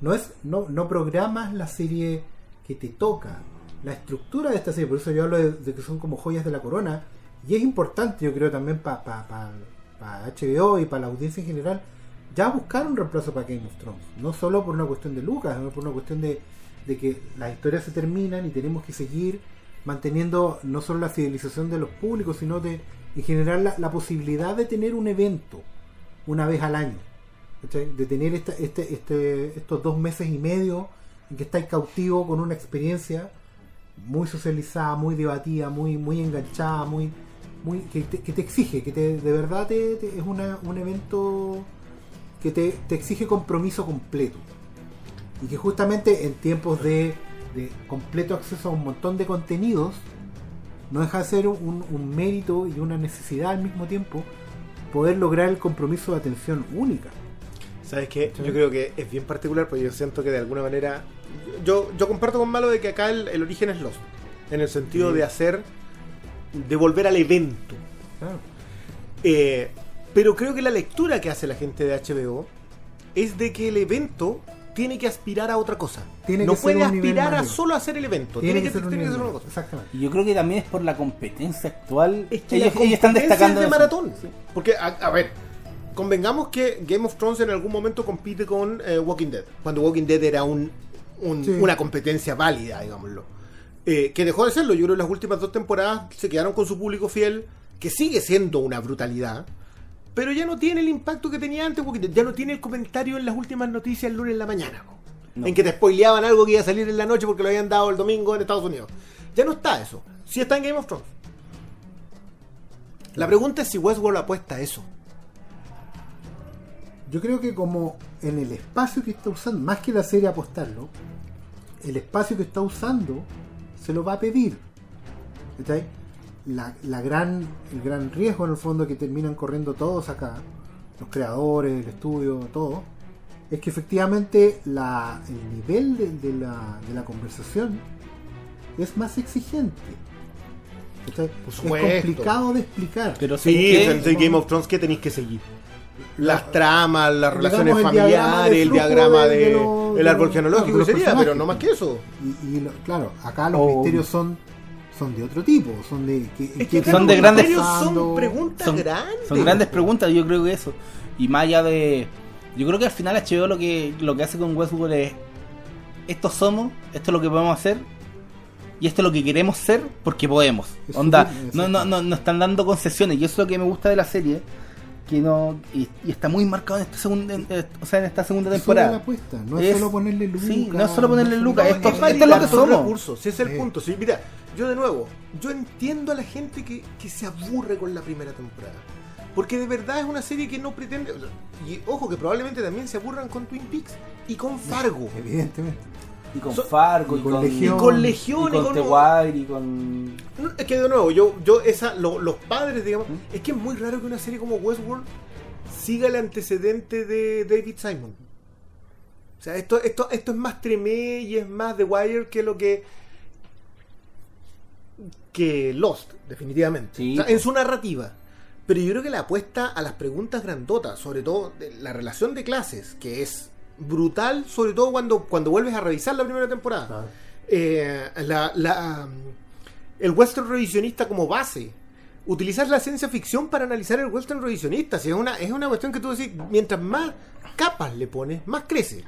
No es, no, no programas la serie que te toca, la estructura de esta serie, por eso yo hablo de, de que son como joyas de la corona, y es importante, yo creo, también para HBO y para la audiencia en general, ya buscar un reemplazo para Game of Thrones, no solo por una cuestión de Lucas, sino por una cuestión de, de que las historias se terminan y tenemos que seguir manteniendo no solo la fidelización de los públicos, sino de en general la, posibilidad de tener un evento una vez al año. De tener esta- este, este, estos dos meses y medio en que estáis cautivo con una experiencia muy socializada, muy debatida, muy, muy enganchada, muy, que, te, exige, que te, de verdad te, es una- un evento que te exige compromiso completo. Y que justamente en tiempos de, de completo acceso a un montón de contenidos, no deja de ser un, un mérito y una necesidad al mismo tiempo poder lograr el compromiso de atención única. ¿Sabes qué? Sí. Yo creo que es bien particular porque yo siento que de alguna manera. Yo, yo comparto con Malo de que acá el, el origen es Lost. En el sentido Sí. de hacer. de volver al evento. Claro. Eh, pero creo que la lectura que hace la gente de HBO es de que el evento tiene que aspirar a otra cosa. Tiene no puede aspirar a solo hacer el evento. Tiene, que, ser, tiene un que nivel ser una cosa. Exactamente. Y yo creo que también es por la competencia actual. Es que ellos, la ellos están destacando es de eso. maratón. Porque, a, a ver, convengamos que Game of Thrones en algún momento compite con eh, Walking Dead. Cuando Walking Dead era un, un- Sí. una competencia válida, digámoslo. Eh, que dejó de serlo. Yo creo que las últimas dos temporadas se quedaron con su público fiel, que sigue siendo una brutalidad. Pero ya no tiene el impacto que tenía antes Dead. Ya no tiene el comentario en las últimas noticias el lunes en la mañana. No. En que te spoileaban algo que iba a salir en la noche porque lo habían dado el domingo en Estados Unidos. Ya no está eso. Sí está en Game of Thrones. La pregunta es si Westworld apuesta a eso. Yo creo que como en el espacio que está usando, más que la serie apostarlo, el espacio que está usando se lo va a pedir. ¿Cachai? La, la gran, el gran riesgo en el fondo que terminan corriendo todos acá, los creadores, el estudio, todo, es que efectivamente la, el nivel de, de la, de la conversación es más exigente. Es complicado de explicar. Pero Sí, ¿sabes es qué? el Game of Thrones que tenéis que seguir. Las tramas, las relaciones el diagrama familiares, de el diagrama de- de de, el de árbol genealógico de los sería, pero no más que eso. Y, y lo- claro, acá los O- misterios son, son de otro tipo, son de que, Es que que son de grandes- son preguntas son, grandes. son grandes preguntas, yo creo que eso. Y más allá de. Yo creo que al final HBO lo que, lo que hace con Westworld es. Esto somos, esto es lo que podemos hacer. Y esto es lo que queremos ser porque podemos. Es Onda, no, no, no, no están dando concesiones. Y eso es lo que me gusta de la serie. Que no. Y, y está muy marcado en esta segunda, en- o sea, en esta segunda la temporada. apuesta, no es, Es- solo ponerle lucas. sí, no es solo ponerle no lucas, esto- es esto es lo que somos. recursos, si ese es el Sí. punto. Sí, mira, yo de nuevo, yo entiendo a la gente que, que se aburre con la primera temporada. Porque de verdad es una serie que no pretende. Y ojo, que probablemente también se aburran con Twin Peaks y con Fargo. Evidentemente. Y con So- Fargo, y y con Legión. Y con Legión, y y con con. The Wire, y con. No, Es que de nuevo, yo, yo esa, lo- los padres, digamos, ¿Mm? es que es muy raro que una serie como Westworld siga el antecedente de David Simon. O sea, esto, esto, esto es más Tremé y es más The Wire que lo que. que Lost, definitivamente. Sí. O sea, en su narrativa. Pero yo creo que la apuesta a las preguntas grandotas, sobre todo de la relación de clases, que es brutal, sobre todo cuando, cuando vuelves a revisar la primera temporada Claro. eh, la, la, el western revisionista como base. Utilizar la ciencia ficción para analizar el western revisionista. Si es, una, es una cuestión que tú decís, mientras más capas le pones, más crece.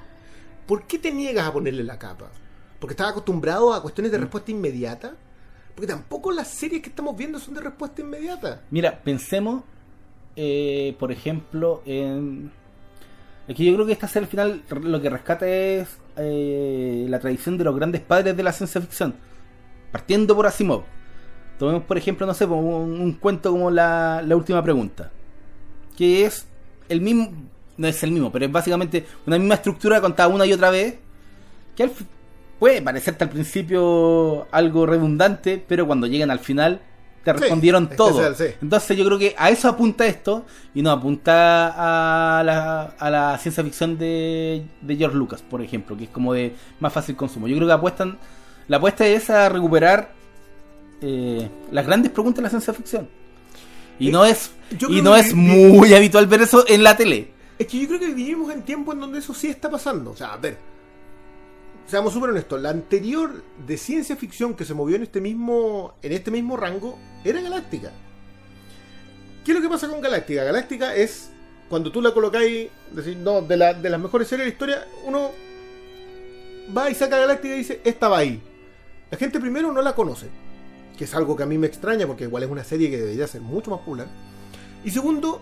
¿Por qué te niegas a ponerle la capa? ¿Porque estás acostumbrado a cuestiones de respuesta inmediata? Porque tampoco las series que estamos viendo son de respuesta inmediata. Mira, pensemos, eh, por ejemplo, en. Es que yo creo que esta serie al final lo que rescata es eh, la tradición de los grandes padres de la ciencia ficción. Partiendo por Asimov. Tomemos, por ejemplo, no sé, un, cuento como la, la última pregunta. Que es el mismo. No es el mismo, pero es básicamente una misma estructura contada una y otra vez. Que al puede parecerte al principio algo redundante, pero cuando llegan al final te respondieron todo. sí. Entonces yo creo que a eso apunta esto y no apunta a la, a la ciencia ficción de, de George Lucas, por ejemplo, que es como de más fácil consumo. Yo creo que apuestan, la apuesta es a recuperar eh, las grandes preguntas de la ciencia ficción. Y Eh, no es y no que es muy habitual ver eso en la tele. Es que yo creo que vivimos en tiempos en donde eso sí está pasando. O sea, a ver, seamos súper honestos. La anterior de ciencia ficción que se movió en este mismo, en este mismo rango era Galáctica. ¿Qué es lo que pasa con Galáctica? Galáctica es cuando tú la colocáis, decir, no, de, la- de las mejores series de la historia, uno va y saca Galáctica y dice, esta va ahí. La gente primero no la conoce. que es algo que a mí me extraña porque igual es una serie que debería ser mucho más popular. Y segundo,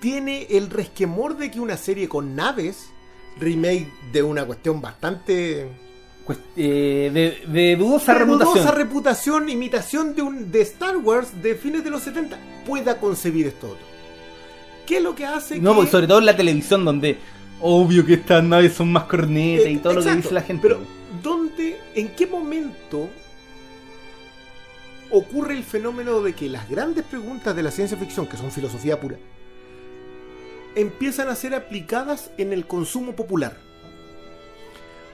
tiene el resquemor de que una serie con naves, remake de una cuestión bastante eh, de, de dudosa de reputación. dudosa reputación, imitación de un de Star Wars de fines de los 70, pueda concebir esto otro. ¿Qué es lo que hace no, que porque sobre todo en la televisión donde obvio que estas naves son más cornetas y Eh, todo lo que dice la gente. Pero, ¿dónde, en qué momento ocurre el fenómeno de que las grandes preguntas de la ciencia ficción, que son filosofía pura, empiezan a ser aplicadas en el consumo popular?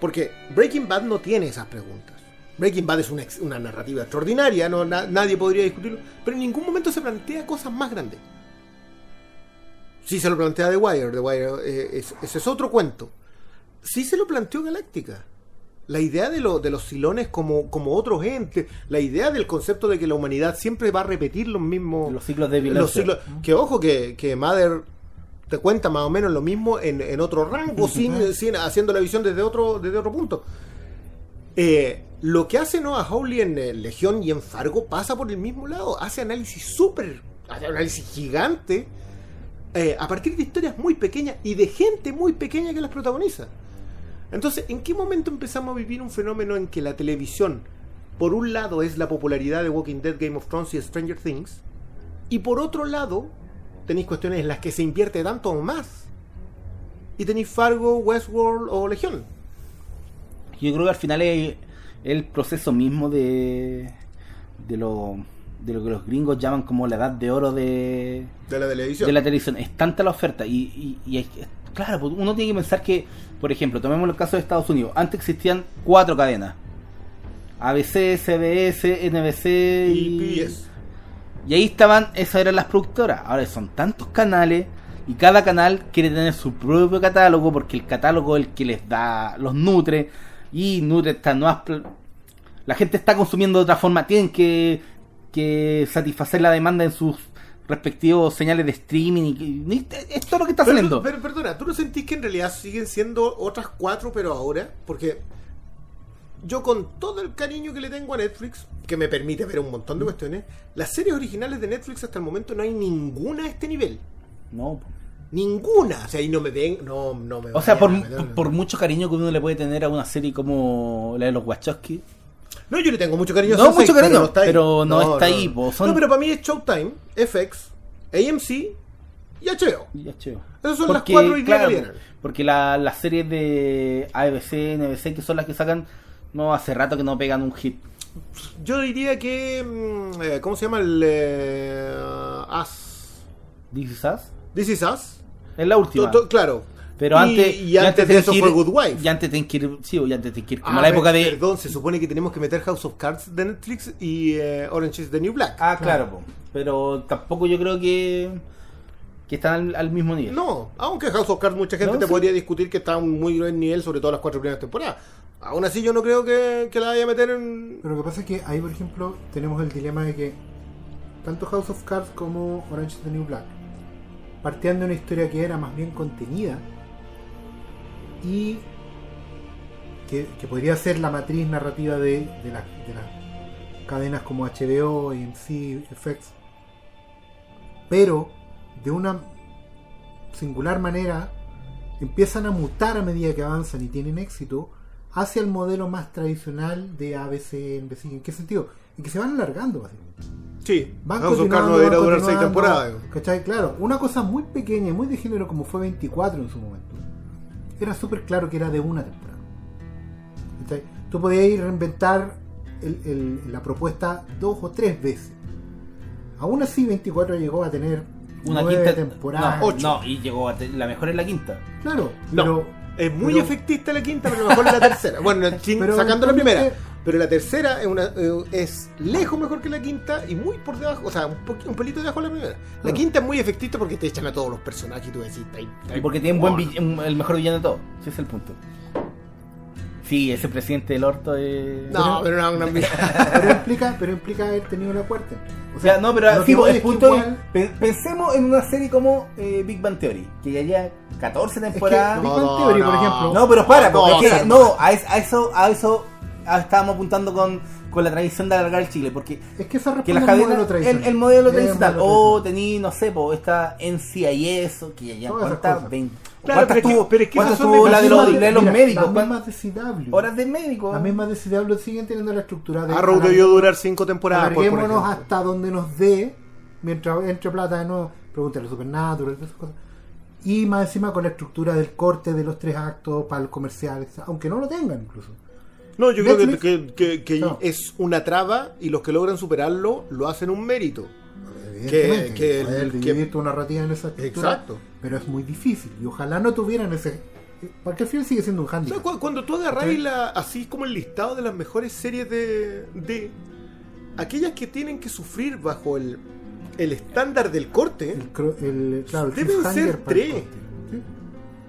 Porque Breaking Bad no tiene esas preguntas. Breaking Bad es una, narrativa extraordinaria, no, na- nadie podría discutirlo, pero en ningún momento se plantea cosas más grandes. Sí se lo plantea The Wire, The Wire eh, es- ese es otro cuento. Sí se lo planteó Galáctica. La idea de, lo- de los silones como, como otros entes, la idea del concepto de que la humanidad siempre va a repetir los mismos los ciclos de los que ojo que, que Mother te cuenta más o menos lo mismo en, en otro rango, sin, sin- haciendo la visión desde otro, desde otro punto. Eh, lo que hace Noah Hawley en eh, Legión y en Fargo pasa por el mismo lado. Hace análisis súper, hace análisis gigante eh, a partir de historias muy pequeñas y de gente muy pequeña que las protagoniza. Entonces, ¿en qué momento empezamos a vivir un fenómeno en que la televisión, por un lado, es la popularidad de Walking Dead, Game of Thrones y Stranger Things, y por otro lado, tenéis cuestiones en las que se invierte tanto o más? Y tenéis Fargo, Westworld o Legión. Yo creo que al final es el proceso mismo de, de, lo, de lo que los gringos llaman como la edad de oro de, De la televisión. de la televisión. Es tanta la oferta y, y, y es- claro, pues uno tiene que pensar que, por ejemplo, tomemos el caso de Estados Unidos. Antes existían cuatro cadenas. ABC, CBS, NBC y PBS. Y ahí estaban, esas eran las productoras. Ahora son tantos canales y cada canal quiere tener su propio catálogo porque el catálogo es el que les da, los nutre y nutre estas nuevas. La gente está consumiendo de otra forma, tienen que, que satisfacer la demanda en sus respectivos señales de streaming. Y, y- es todo lo que está Pero, saliendo. pero, perdona, ¿tú no sentís que en realidad siguen siendo otras cuatro, pero ahora? Porque yo con todo el cariño que le tengo a Netflix, que me permite ver un montón de cuestiones, las series originales de Netflix hasta el momento no hay ninguna a este nivel. No. Ninguna. O sea, y no me ven, no, no me O sea, por, vayan por mucho cariño que uno le puede tener a una serie como la de los Wachowski. No, yo le tengo mucho cariño a No, Sense8, mucho cariño, está ahí. pero no está ahí, po, son- No, pero para mí es Showtime, FX, AMC y HBO. Esas son las cuatro ideas claro, que. Porque la- las series de ABC, NBC, que son las que sacan, no hace rato que no pegan un hit. Yo diría que. mm, eh, ¿Cómo se llama el. Eh, Us? This Is Us This is Us. es la última. To- to- claro. Pero Y- antes. Y, antes de tenés eso ir- fue Good Wife. Y antes tenés que ir. Sí, y antes tenés que ir. Como Ah, la época de. Perdón, se supone que tenemos que meter House of Cards de Netflix y eh, Orange is the New Black. Ah, claro, po. pero tampoco yo creo que. Que están al, al mismo nivel. No, aunque House of Cards mucha gente No, te sí. podría discutir que está a un muy buen nivel, sobre todo las cuatro primeras temporadas. Aún así yo no creo que, que la vaya a meter en... Pero lo que pasa es que ahí, por ejemplo, tenemos el dilema de que tanto House of Cards como Orange is the New Black partían de una historia que era más bien contenida y que, que podría ser la matriz narrativa de, de las de las cadenas como HBO, AMC, FX, pero de una singular manera empiezan a mutar a medida que avanzan y tienen éxito hacia el modelo más tradicional de ABC, NBC. ¿En qué sentido? En que se van alargando, básicamente. Sí, Van House of continuando, durar seis temporadas. ¿Cachai? Claro, una cosa muy pequeña y muy de género como fue 24 en su momento. Era súper claro que era de una temporada. ¿Cachai? Tú podías ir a reinventar el- el- la propuesta dos o tres veces. Aún así, 24 llegó a tener Una nueve quinta temporadas. No, Ocho. no, y llegó a la mejor es la quinta. Claro, No, pero es muy pero- efectista la quinta, pero mejor es la tercera. Bueno, sin- Pero sacando la primera. Pero la tercera es, una, eh, es lejos mejor que la quinta y muy por debajo, o sea, un, poqu- un pelito debajo de la primera. La quinta es muy efectista porque te echan a todos los personajes y tú decís, "Está ahí- está Y ahí". porque tienen buen un- el mejor villano de todos. Ese es el punto. Sí, ese presidente del orto es. No, pero no, no, pero implica, pero implica haber tenido la cuarta. O sea, no, pero sí, el es que punto es- igual- pe- pensemos en una serie como eh, Big Bang Theory, que ya lleva 14 es que temporadas. Big No, Bang no, Theory, por ejemplo, No, pero para, No, porque es que- no, a, es- a eso, a eso ah, estábamos apuntando con, con la tradición de alargar el chicle, porque Es que esa que las cadenas, modelo el, el modelo Es el tradicional, o tradicional. tení, no sé, po, esta NCIS, que ya cosas. 20, Claro, ¿cuántas pero es que- tuvo, pero es que esas son de- la de los, mismas de los Mira, médicos? Las ¿Cuántas mismas de CW. horas de médico? Las mismas de CW siguen teniendo la estructura de. Arrow debió durar cinco temporadas. por- por Alarguémonos ejemplo. hasta donde nos dé, mientras entre plata de nuevo, pregúntale a Supernatural, esas cosas. Y más encima con la estructura del corte de los tres actos para el comercial, aunque no lo tengan incluso. No, yo creo que, Netflix- que- que- que No. es una traba y los que logran superarlo lo hacen un mérito. Evidentemente, que el- que- tu narrativa en esa estructura. Exacto. Pero es muy difícil y ojalá no tuvieran ese. Porque al final sigue siendo un O sea, handicap. cu- cuando tú agarras la, así como el listado de las mejores series de, de aquellas que tienen que sufrir bajo el, el estándar del corte, El, cro- el- claro, el Deben ser tres. Sí.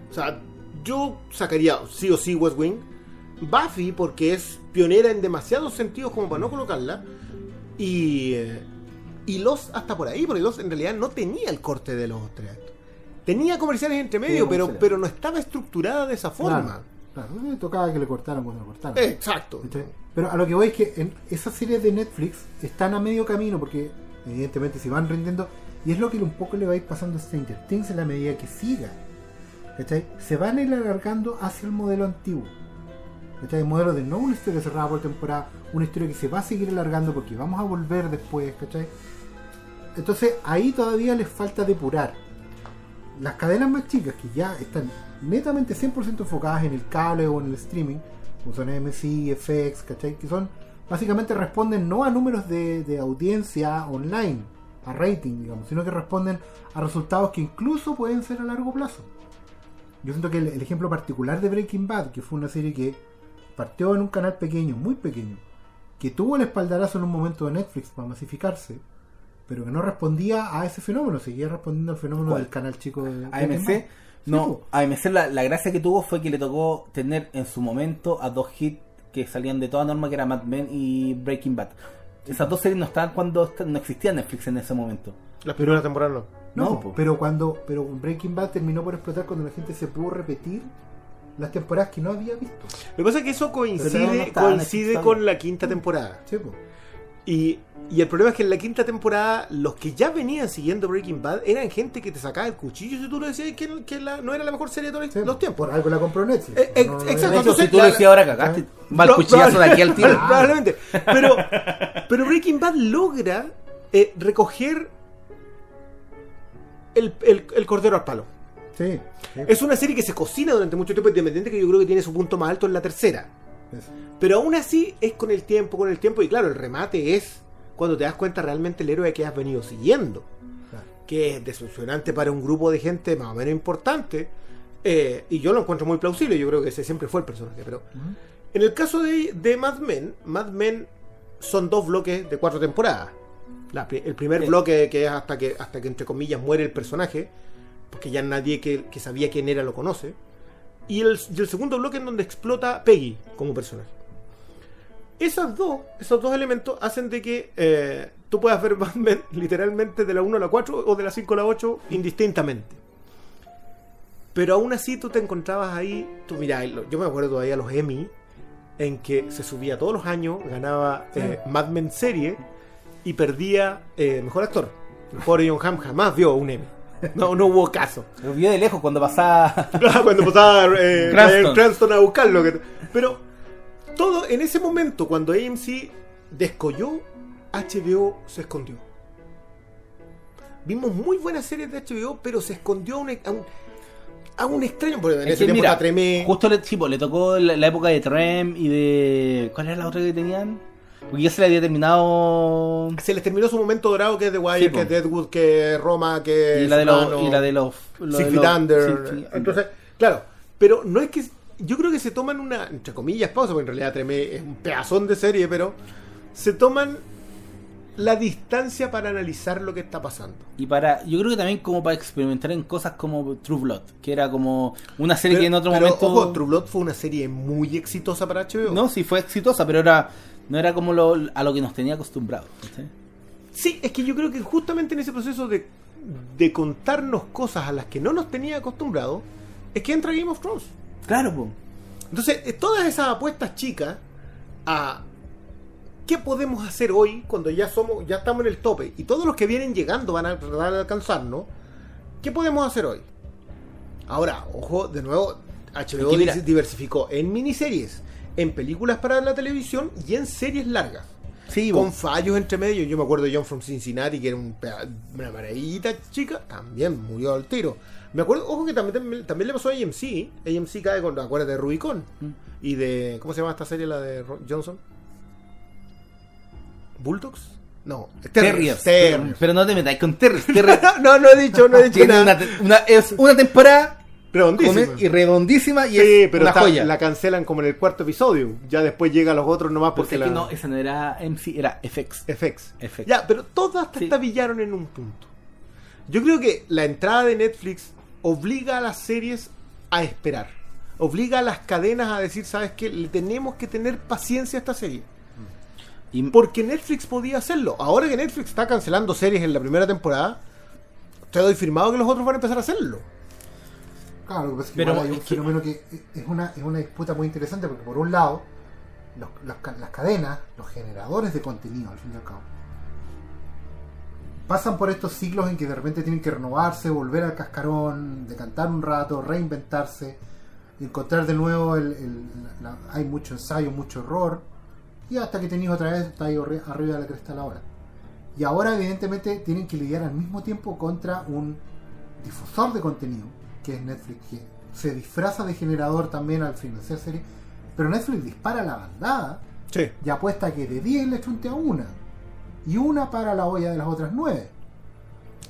o sea, yo sacaría sí o sí West Wing, Buffy porque es pionera en demasiados sentidos como para no colocarla, y, eh, y los hasta por ahí, porque los en realidad no tenía el corte de los tres actos. Tenía comerciales entre medio, pero, comerciales. pero no estaba estructurada de esa forma. Claro, claro, tocaba que le cortaran cuando le cortaran. Exacto. Pero a lo que voy es que en esas series de Netflix están a medio camino porque evidentemente se van rindiendo y es lo que un poco le va a ir pasando a Stranger Things en la medida que siga. ¿cachai? Se van a ir alargando hacia el modelo antiguo. ¿cachai? El modelo de no una historia cerrada por temporada, una historia que se va a seguir alargando porque vamos a volver después. ¿cachai? Entonces ahí todavía les falta depurar. Las cadenas más chicas que ya están netamente 100% enfocadas en el cable o en el streaming, como son AMC, FX, ¿cachai? Que son, básicamente responden no a números de, audiencia online, a rating, digamos, sino que responden a resultados que incluso pueden ser a largo plazo. Yo siento que el ejemplo particular de Breaking Bad, que fue una serie que partió en un canal pequeño, muy pequeño, que tuvo el espaldarazo en un momento de Netflix para masificarse, pero que no respondía a ese fenómeno, seguía respondiendo al fenómeno ¿Cuál? del canal chico de AMC, no. AMC la, la gracia que tuvo fue que le tocó tener en su momento a dos hits que salían de toda norma, que era Mad Men y Breaking Bad. Esas dos series no estaban cuando no existía Netflix en ese momento. Las primeras temporadas no. No, No, pero cuando pero Breaking Bad terminó por explotar cuando la gente se pudo repetir las temporadas que no había visto. Lo que pasa es que eso no coincide, coincide con la quinta temporada. Sí, po. Y, y el problema es que en la quinta temporada, los que ya venían siguiendo Breaking Bad eran gente que te sacaba el cuchillo si tú le decías que, que la- no era la mejor serie de todos Sí, los po. tiempos. Por algo la compró Netflix. Eh, eh, No, no, no, exacto, entonces, si tú lo decías ahora cagaste, va el Pro- cuchillazo de aquí al tiro. Proba- Probablemente. Pero, pero Breaking Bad logra eh, recoger el, el- el cordero al palo. Sí, sí, Es una serie que se cocina durante mucho tiempo independiente que yo creo que tiene su punto más alto en la tercera. Pero aún así es con el tiempo, con el tiempo. Y claro, el remate es cuando te das cuenta realmente el héroe que has venido siguiendo. Claro. Que es decepcionante para un grupo de gente más o menos importante. eh, y yo lo encuentro muy plausible. Yo creo que ese siempre fue el personaje. Pero en el caso de, de Mad Men, Mad Men son dos bloques de cuatro temporadas. La el primer Sí. bloque que es hasta que, hasta que entre comillas muere el personaje, porque ya nadie que, que sabía quién era lo conoce. Y el, y el segundo bloque en donde explota Peggy como personaje. Esas dos, esos dos elementos hacen de que eh, tú puedas ver Mad Men literalmente de la 1 a la 4 o de la 5 a la 8 indistintamente. Pero aún así tú te encontrabas ahí, tú mira, yo me acuerdo todavía los Emmy, en que se subía todos los años, ganaba eh, Mad Men serie y perdía eh, mejor actor. Pobre John Hamm jamás vio un Emmy. No, no hubo caso. Lo vio de lejos cuando pasaba. Cuando pasaba eh, Cranston. Cranston a buscarlo. Pero todo en ese momento, cuando AMC descolló, HBO se escondió. Vimos muy buenas series de HBO, pero se escondió a un, a un, a un extraño. Porque en Es ese que tiempo mira, justo le, sí, po, le tocó la, la época de Trem y de. ¿Cuál era la otra que tenían? Porque ya se le había terminado. Se les terminó su momento dorado, que es The Wire, Sí, que es Deadwood, que es Roma, que Y es la de los. Y la de los. lo de Six los- Under. Entonces, claro, pero no es que. Yo creo que se toman una, entre comillas, pausa, porque en realidad Tremé es un pedazón de serie, pero se toman la distancia para analizar lo que está pasando. Y para, yo creo que también como para experimentar en cosas como True Blood, que era como una serie que en otro pero, momento. Ojo, True Blood fue una serie muy exitosa para HBO. No, sí fue exitosa, pero era no era como lo, a lo que nos tenía acostumbrados. ¿cachai? Sí, es que yo creo que justamente en ese proceso de, de contarnos cosas a las que no nos tenía acostumbrados, es que entra Game of Thrones. Claro, po. Entonces, eh, todas esas apuestas chicas a qué podemos hacer hoy cuando ya somos, ya estamos en el tope y todos los que vienen llegando van a tratar de alcanzarnos. ¿Qué podemos hacer hoy? Ahora, ojo, de nuevo, HBO mira- diversificó en miniseries, en películas para la televisión y en series largas. Sí, con fallos entre medio. Yo me acuerdo de John from Cincinnati, que era un una maravillita chica, también murió al tiro. Me acuerdo, ojo que también, también, le pasó a AMC. AMC cae con, acuérdate de Rubicon. Mm. Y de, ¿cómo se llama esta serie, la de Johnson? ¿Bulldogs? No, Terriers. Terriers. Pero, pero no te metáis con Terriers. Terriers no, no he dicho, no he dicho nada. una, te- una- es una temporada Redondísima. come- y redondísima y Sí, es pero una está- joya. la cancelan como en el cuarto episodio. Ya después llegan los otros nomás Porque porque la... no, esa no era MC, era FX. FX. FX. Ya, pero todas Sí. tabillaron en un punto. Yo creo que la entrada de Netflix obliga a las series a esperar. Obliga a las cadenas a decir, ¿sabes qué? Le tenemos que tener paciencia a esta serie. Y, Porque Netflix podía hacerlo. Ahora que Netflix está cancelando series en la primera temporada, te doy firmado que los otros van a empezar a hacerlo. Claro, lo que pasa es que Pero igual hay un es fenómeno que es una, es una disputa muy interesante porque por un lado, los- las cadenas, los generadores de contenido, al fin y al cabo, pasan por estos ciclos en que de repente tienen que renovarse, volver al cascarón, decantar un rato, reinventarse, encontrar de nuevo el, el- la- hay mucho ensayo, mucho error, y hasta que tenéis otra vez, está ahí arri- arriba de la cresta la hora. Y ahora evidentemente tienen que lidiar al mismo tiempo contra un difusor de contenido, que es Netflix, que se disfraza de generador también al financiar series, pero Netflix dispara la bandada Sí. y apuesta que de 10 le chunte a una, y una para la olla de las otras 9.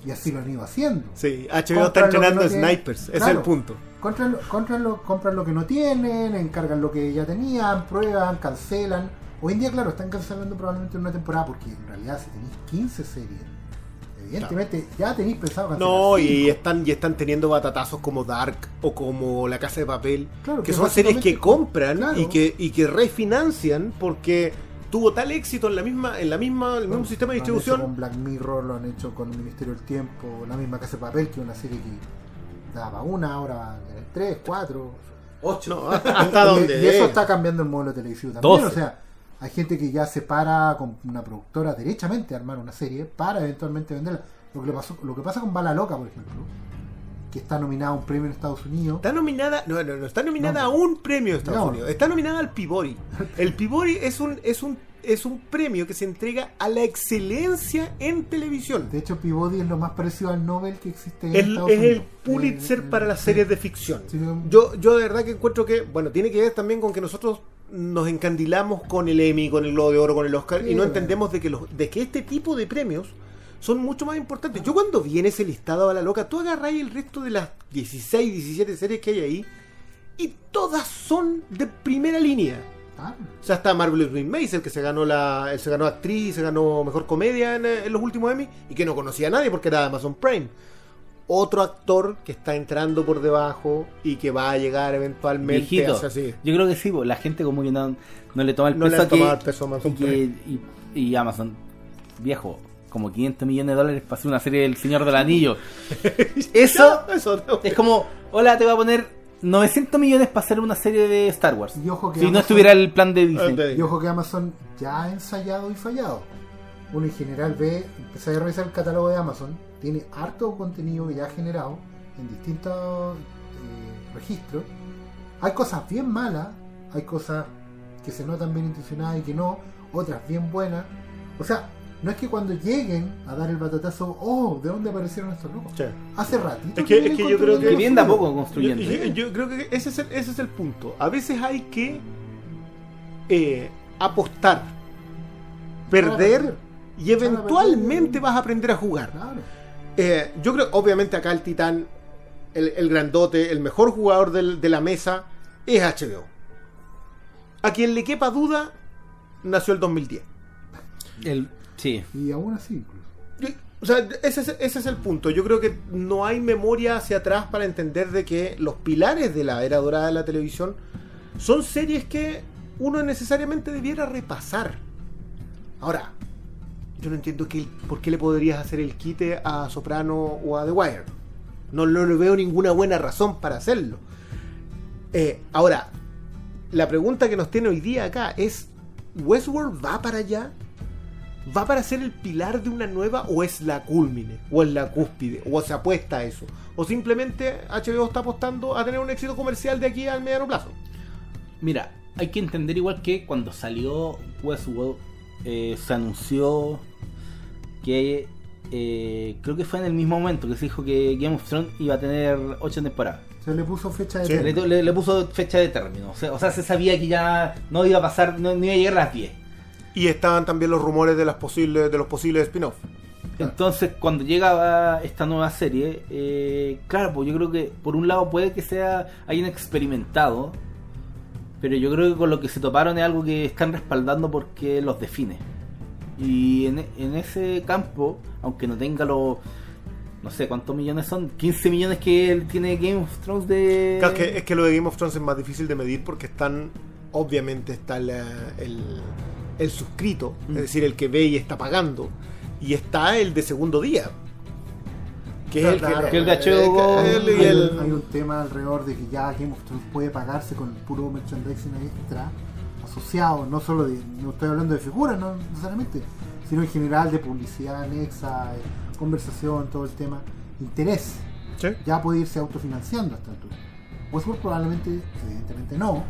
Y así lo han ido haciendo. Sí, HBO está Compran entrenando no snipers. Es Claro. el punto. Lo- lo, compran lo que no tienen, encargan lo que ya tenían, prueban, cancelan. Hoy en día, claro, están cancelando probablemente una temporada porque en realidad si tenéis 15 series, evidentemente ya tenéis pensado cancelar. No, y están, y están teniendo batatazos como Dark o como La Casa de Papel, Claro, que que son series que compran claro. y que y que refinancian porque tuvo tal éxito en la misma en la misma el mismo Bueno, sistema de lo han hecho distribución. con Black Mirror, lo han hecho con el Ministerio del Tiempo, la misma Casa de Papel, que es una serie que daba una, ahora tres, cuatro. No, hasta Y- donde y, eso está cambiando el modelo televisivo también. Doce. O sea, hay gente que ya se para con una productora derechamente a armar una serie para eventualmente venderla. Lo que, le pasó, lo que pasa con Bala Loca, por ejemplo, que está nominada a un premio en Estados Unidos. Está nominada, no, no, no, está nominada No. a un premio de Estados No. Unidos. Está nominada al Pibori. El Pibori es un es un es un premio que se entrega a la excelencia en televisión. De hecho, Peabody es lo más parecido al Nobel que existe en El- Estados es el. Pulitzer Eh, para las sí. series de ficción. Sí, Yo, yo de verdad que encuentro que, bueno, tiene que ver también con que nosotros nos encandilamos con el Emmy, con el Globo de Oro, con el Oscar, Sí, y no entendemos de que, los, de que este tipo de premios son mucho más importantes. Yo cuando viene ese listado a la loca, tú agarráis el resto de las 16, 17 series que hay ahí, y todas son de primera línea. Ah, O sea, está Marvelous Miss Maisel, que se ganó la, se ganó actriz y se ganó mejor comedia en, eh, en los últimos Emmy y que no conocía a nadie porque era Amazon Prime. Otro actor que está entrando por debajo y que va a llegar eventualmente Viejito. Yo creo que sí, po, la gente como que no, no le toma el No le peso a que, tomado el peso a Amazon y, que- y, y Amazon, viejo, como 500 millones de dólares para hacer una serie del Señor del Anillo. Eso Ya, eso no. es como, hola, te voy a poner 900 millones para hacer una serie de Star Wars. Y ojo que Si no estuviera el plan de Disney. Y ojo que Amazon ya ha ensayado y fallado. Uno en general ve, empecé a revisar el catálogo de Amazon, tiene harto contenido que ya ha generado en distintos eh, registros. Hay cosas bien malas, hay cosas que se notan bien intencionadas y que no, otras bien buenas. O sea, no es que cuando lleguen a dar el batatazo, oh, ¿de dónde aparecieron estos locos? Sí. Hace ratito. Es que- vienen es que yo creo que- bien poco construyendo. yo- yo creo que ese es, el, ese es el punto. A veces hay que eh, apostar, perder perder. Y eventualmente vas a aprender a jugar. Claro. Eh, yo creo, obviamente, acá el titán, el, el grandote, el mejor jugador del- de la mesa es HBO. A quien le quepa duda, nació el 2010. El, sí. Y aún así, incluso. O sea, ese es, ese es el punto. Yo creo que no hay memoria hacia atrás para entender de que los pilares de la era dorada de la televisión son series que uno necesariamente debiera repasar. Ahora, yo no entiendo que, por qué le podrías hacer el quite a Soprano o a The Wire. No, no le veo ninguna buena razón para hacerlo. Eh, ahora, la pregunta que nos tiene hoy día acá es ¿Westworld va para allá? ¿Va para ser el pilar de una nueva o es la culmine? ¿O es la cúspide? ¿O se apuesta a eso? ¿O simplemente HBO está apostando a tener un éxito comercial de aquí al mediano plazo? Mira, hay que entender igual que cuando salió Westworld eh, se anunció que eh, creo que fue en el mismo momento que se dijo que Game of Thrones iba a tener 8 temporadas. Se le puso fecha de Sí. Término. le- le puso fecha de término. O sea, o sea, se sabía que ya no iba a pasar, no, no iba a llegar a las 10. Y estaban también los rumores de, las posibles, de los posibles spin-off. Entonces, cuando llega esta nueva serie, eh, claro, pues yo creo que por un lado puede que sea hayan experimentado, pero yo creo que con lo que se toparon es algo que están respaldando porque los define. Y en, en ese campo, aunque no tenga los, no sé cuántos millones son, 15 millones que él tiene Game of Thrones de... Claro, es, que, es que lo de Game of Thrones es más difícil de medir porque están, obviamente está la- el, el suscrito, Mm. es decir, el que ve y está pagando, y está el de segundo día. Que es el Claro, que, que el de HBO un, hay un tema alrededor de que ya Game of Thrones puede pagarse con el puro merchandising extra asociado, no solo de, no estoy hablando de figuras, no necesariamente, sino en general de publicidad anexa, eh, conversación, todo el tema, interés. ¿Sí? Ya puede irse autofinanciando hasta altura. Westworld probablemente, evidentemente no,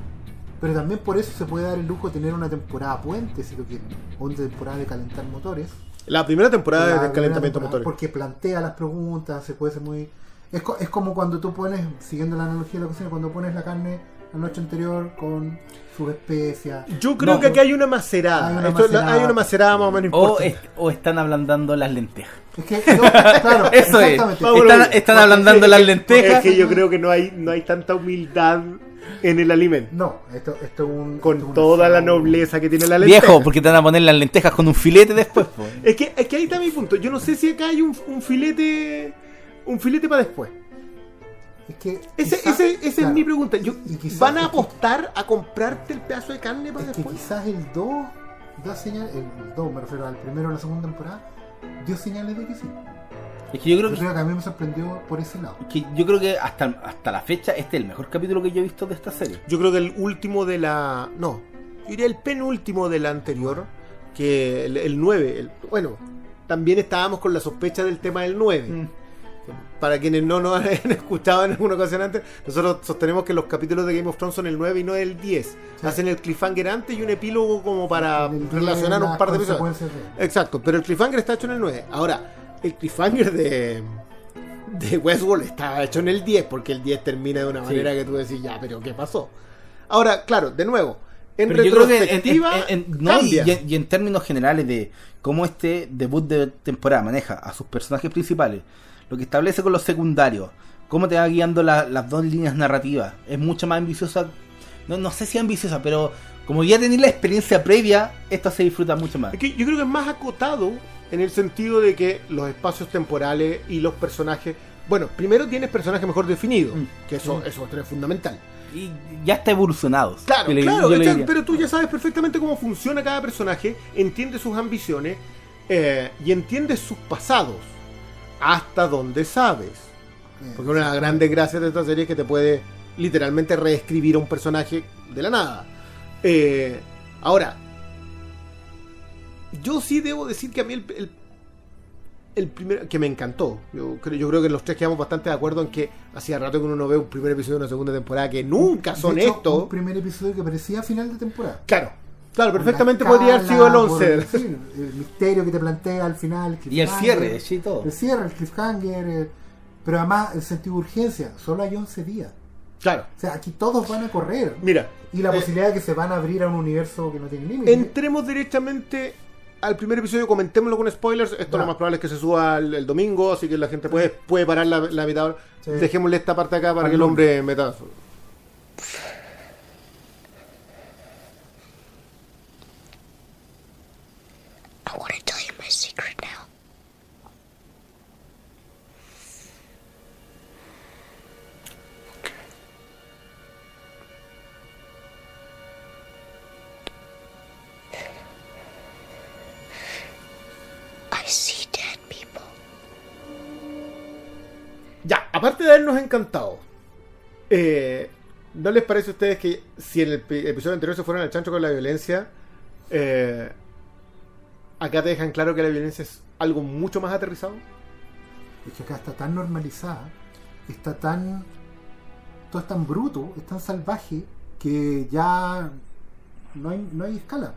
pero también por eso se puede dar el lujo de tener una temporada puente, si lo quieren, o una temporada de calentar motores. La primera temporada La de primera calentamiento temporada, motores. Porque plantea las preguntas, se puede ser muy... Es, co- es como cuando tú pones, siguiendo la analogía de la cocina, cuando pones la carne la noche anterior con sus especias. Yo creo No, que aquí hay una macerada. Hay una Esto es la- macerada. hay una macerada más o menos O, o están ablandando las lentejas. Es que, no, claro, Eso es. están ablandando las lentejas. Es que yo creo que no hay, no hay tanta humildad en el alimento. No, esto, esto es un... Con esto es un toda la nobleza que tiene la lenteja. Viejo, porque te van a poner las lentejas con un filete después. po. Es que, es que ahí está mi punto. Yo no sé si acá hay un, un filete. Un filete para después. Es que Ese, quizá- ese- esa claro, es mi pregunta. Yo- quizás- ¿Van a apostar a comprarte el pedazo de carne para Es que después? quizás el 2 da señal, el 2 me refiero al primero o la segunda temporada, dio señales de que sí. Es que yo creo Yo que, creo que a mí me sorprendió por ese lado. que yo creo que hasta, hasta la fecha este es el mejor capítulo que yo he visto de esta serie. Yo creo que el último de la. No, yo diría el penúltimo de la anterior. Que el, el 9. el- bueno, también estábamos con la sospecha del tema del 9. Mm. Para quienes no nos han escuchado en alguna ocasión antes, nosotros sostenemos que los capítulos de Game of Thrones son el 9 y no el 10. Sí. Hacen el cliffhanger antes y un epílogo como para relacionar un par de episodios. de- Exacto, pero el cliffhanger está hecho en el 9. Ahora, el cliffhanger de, de Westworld está hecho en el 10, porque el 10 termina de una Sí. manera que tú decís, ya, pero ¿qué pasó? Ahora, claro, de nuevo, en Pero en, retrospectiva, en- en- no, y, cambia. y en, y en términos generales de cómo este debut de temporada maneja a sus personajes principales, lo que establece con los secundarios, cómo te va guiando la- las dos líneas narrativas, es mucho más ambiciosa. No, no sé si ambiciosa, pero como ya tenéis la experiencia previa, esto se disfruta mucho más. Es que yo creo que es más acotado en el sentido de que los espacios temporales y los personajes. Bueno, primero tienes personajes mejor definidos, Mm. que eso, eso es fundamental. Y ya está evolucionado. Claro, le- claro, pero tú ya sabes perfectamente cómo funciona cada personaje, entiendes sus ambiciones eh, y entiendes sus pasados, hasta donde sabes. Porque una de las grandes gracias de esta serie es que te puede literalmente reescribir a un personaje de la nada. Eh, ahora, yo sí debo decir que a mí el, el, el primer, que me encantó. Yo creo, yo creo que los tres quedamos bastante de acuerdo en que hacía rato que uno no ve un primer episodio de una segunda temporada que nunca son de hecho, estos. Un primer episodio que parecía final de temporada. Claro, claro, perfectamente podría haber sido el escala, por 11. sí, el misterio que te plantea al final. Y el cierre, sí, todo. El cierre, el cliffhanger. el- pero además el sentido de urgencia. Solo hay 11 días. Claro, O sea, aquí todos van a correr. mira. Y la eh, posibilidad de que se van a abrir a un universo que no tiene límite. Entremos directamente al primer episodio, comentémoslo con spoilers. Esto Ya. lo más probable es que se suba el, el domingo, así que la gente puede, puede parar la, la mitad. Sí. Dejémosle esta parte acá para Al que el hombre meta. Want to tell you my secret now. I see. Ya, aparte de habernos encantado, eh, ¿no les parece a ustedes que si en el pi- episodio anterior se fueron al chancho con la violencia, Eh, acá te dejan claro que la violencia es algo mucho más aterrizado. Es que acá está tan normalizada, está tan. Todo es tan bruto, es tan salvaje, que ya no hay, no hay escala.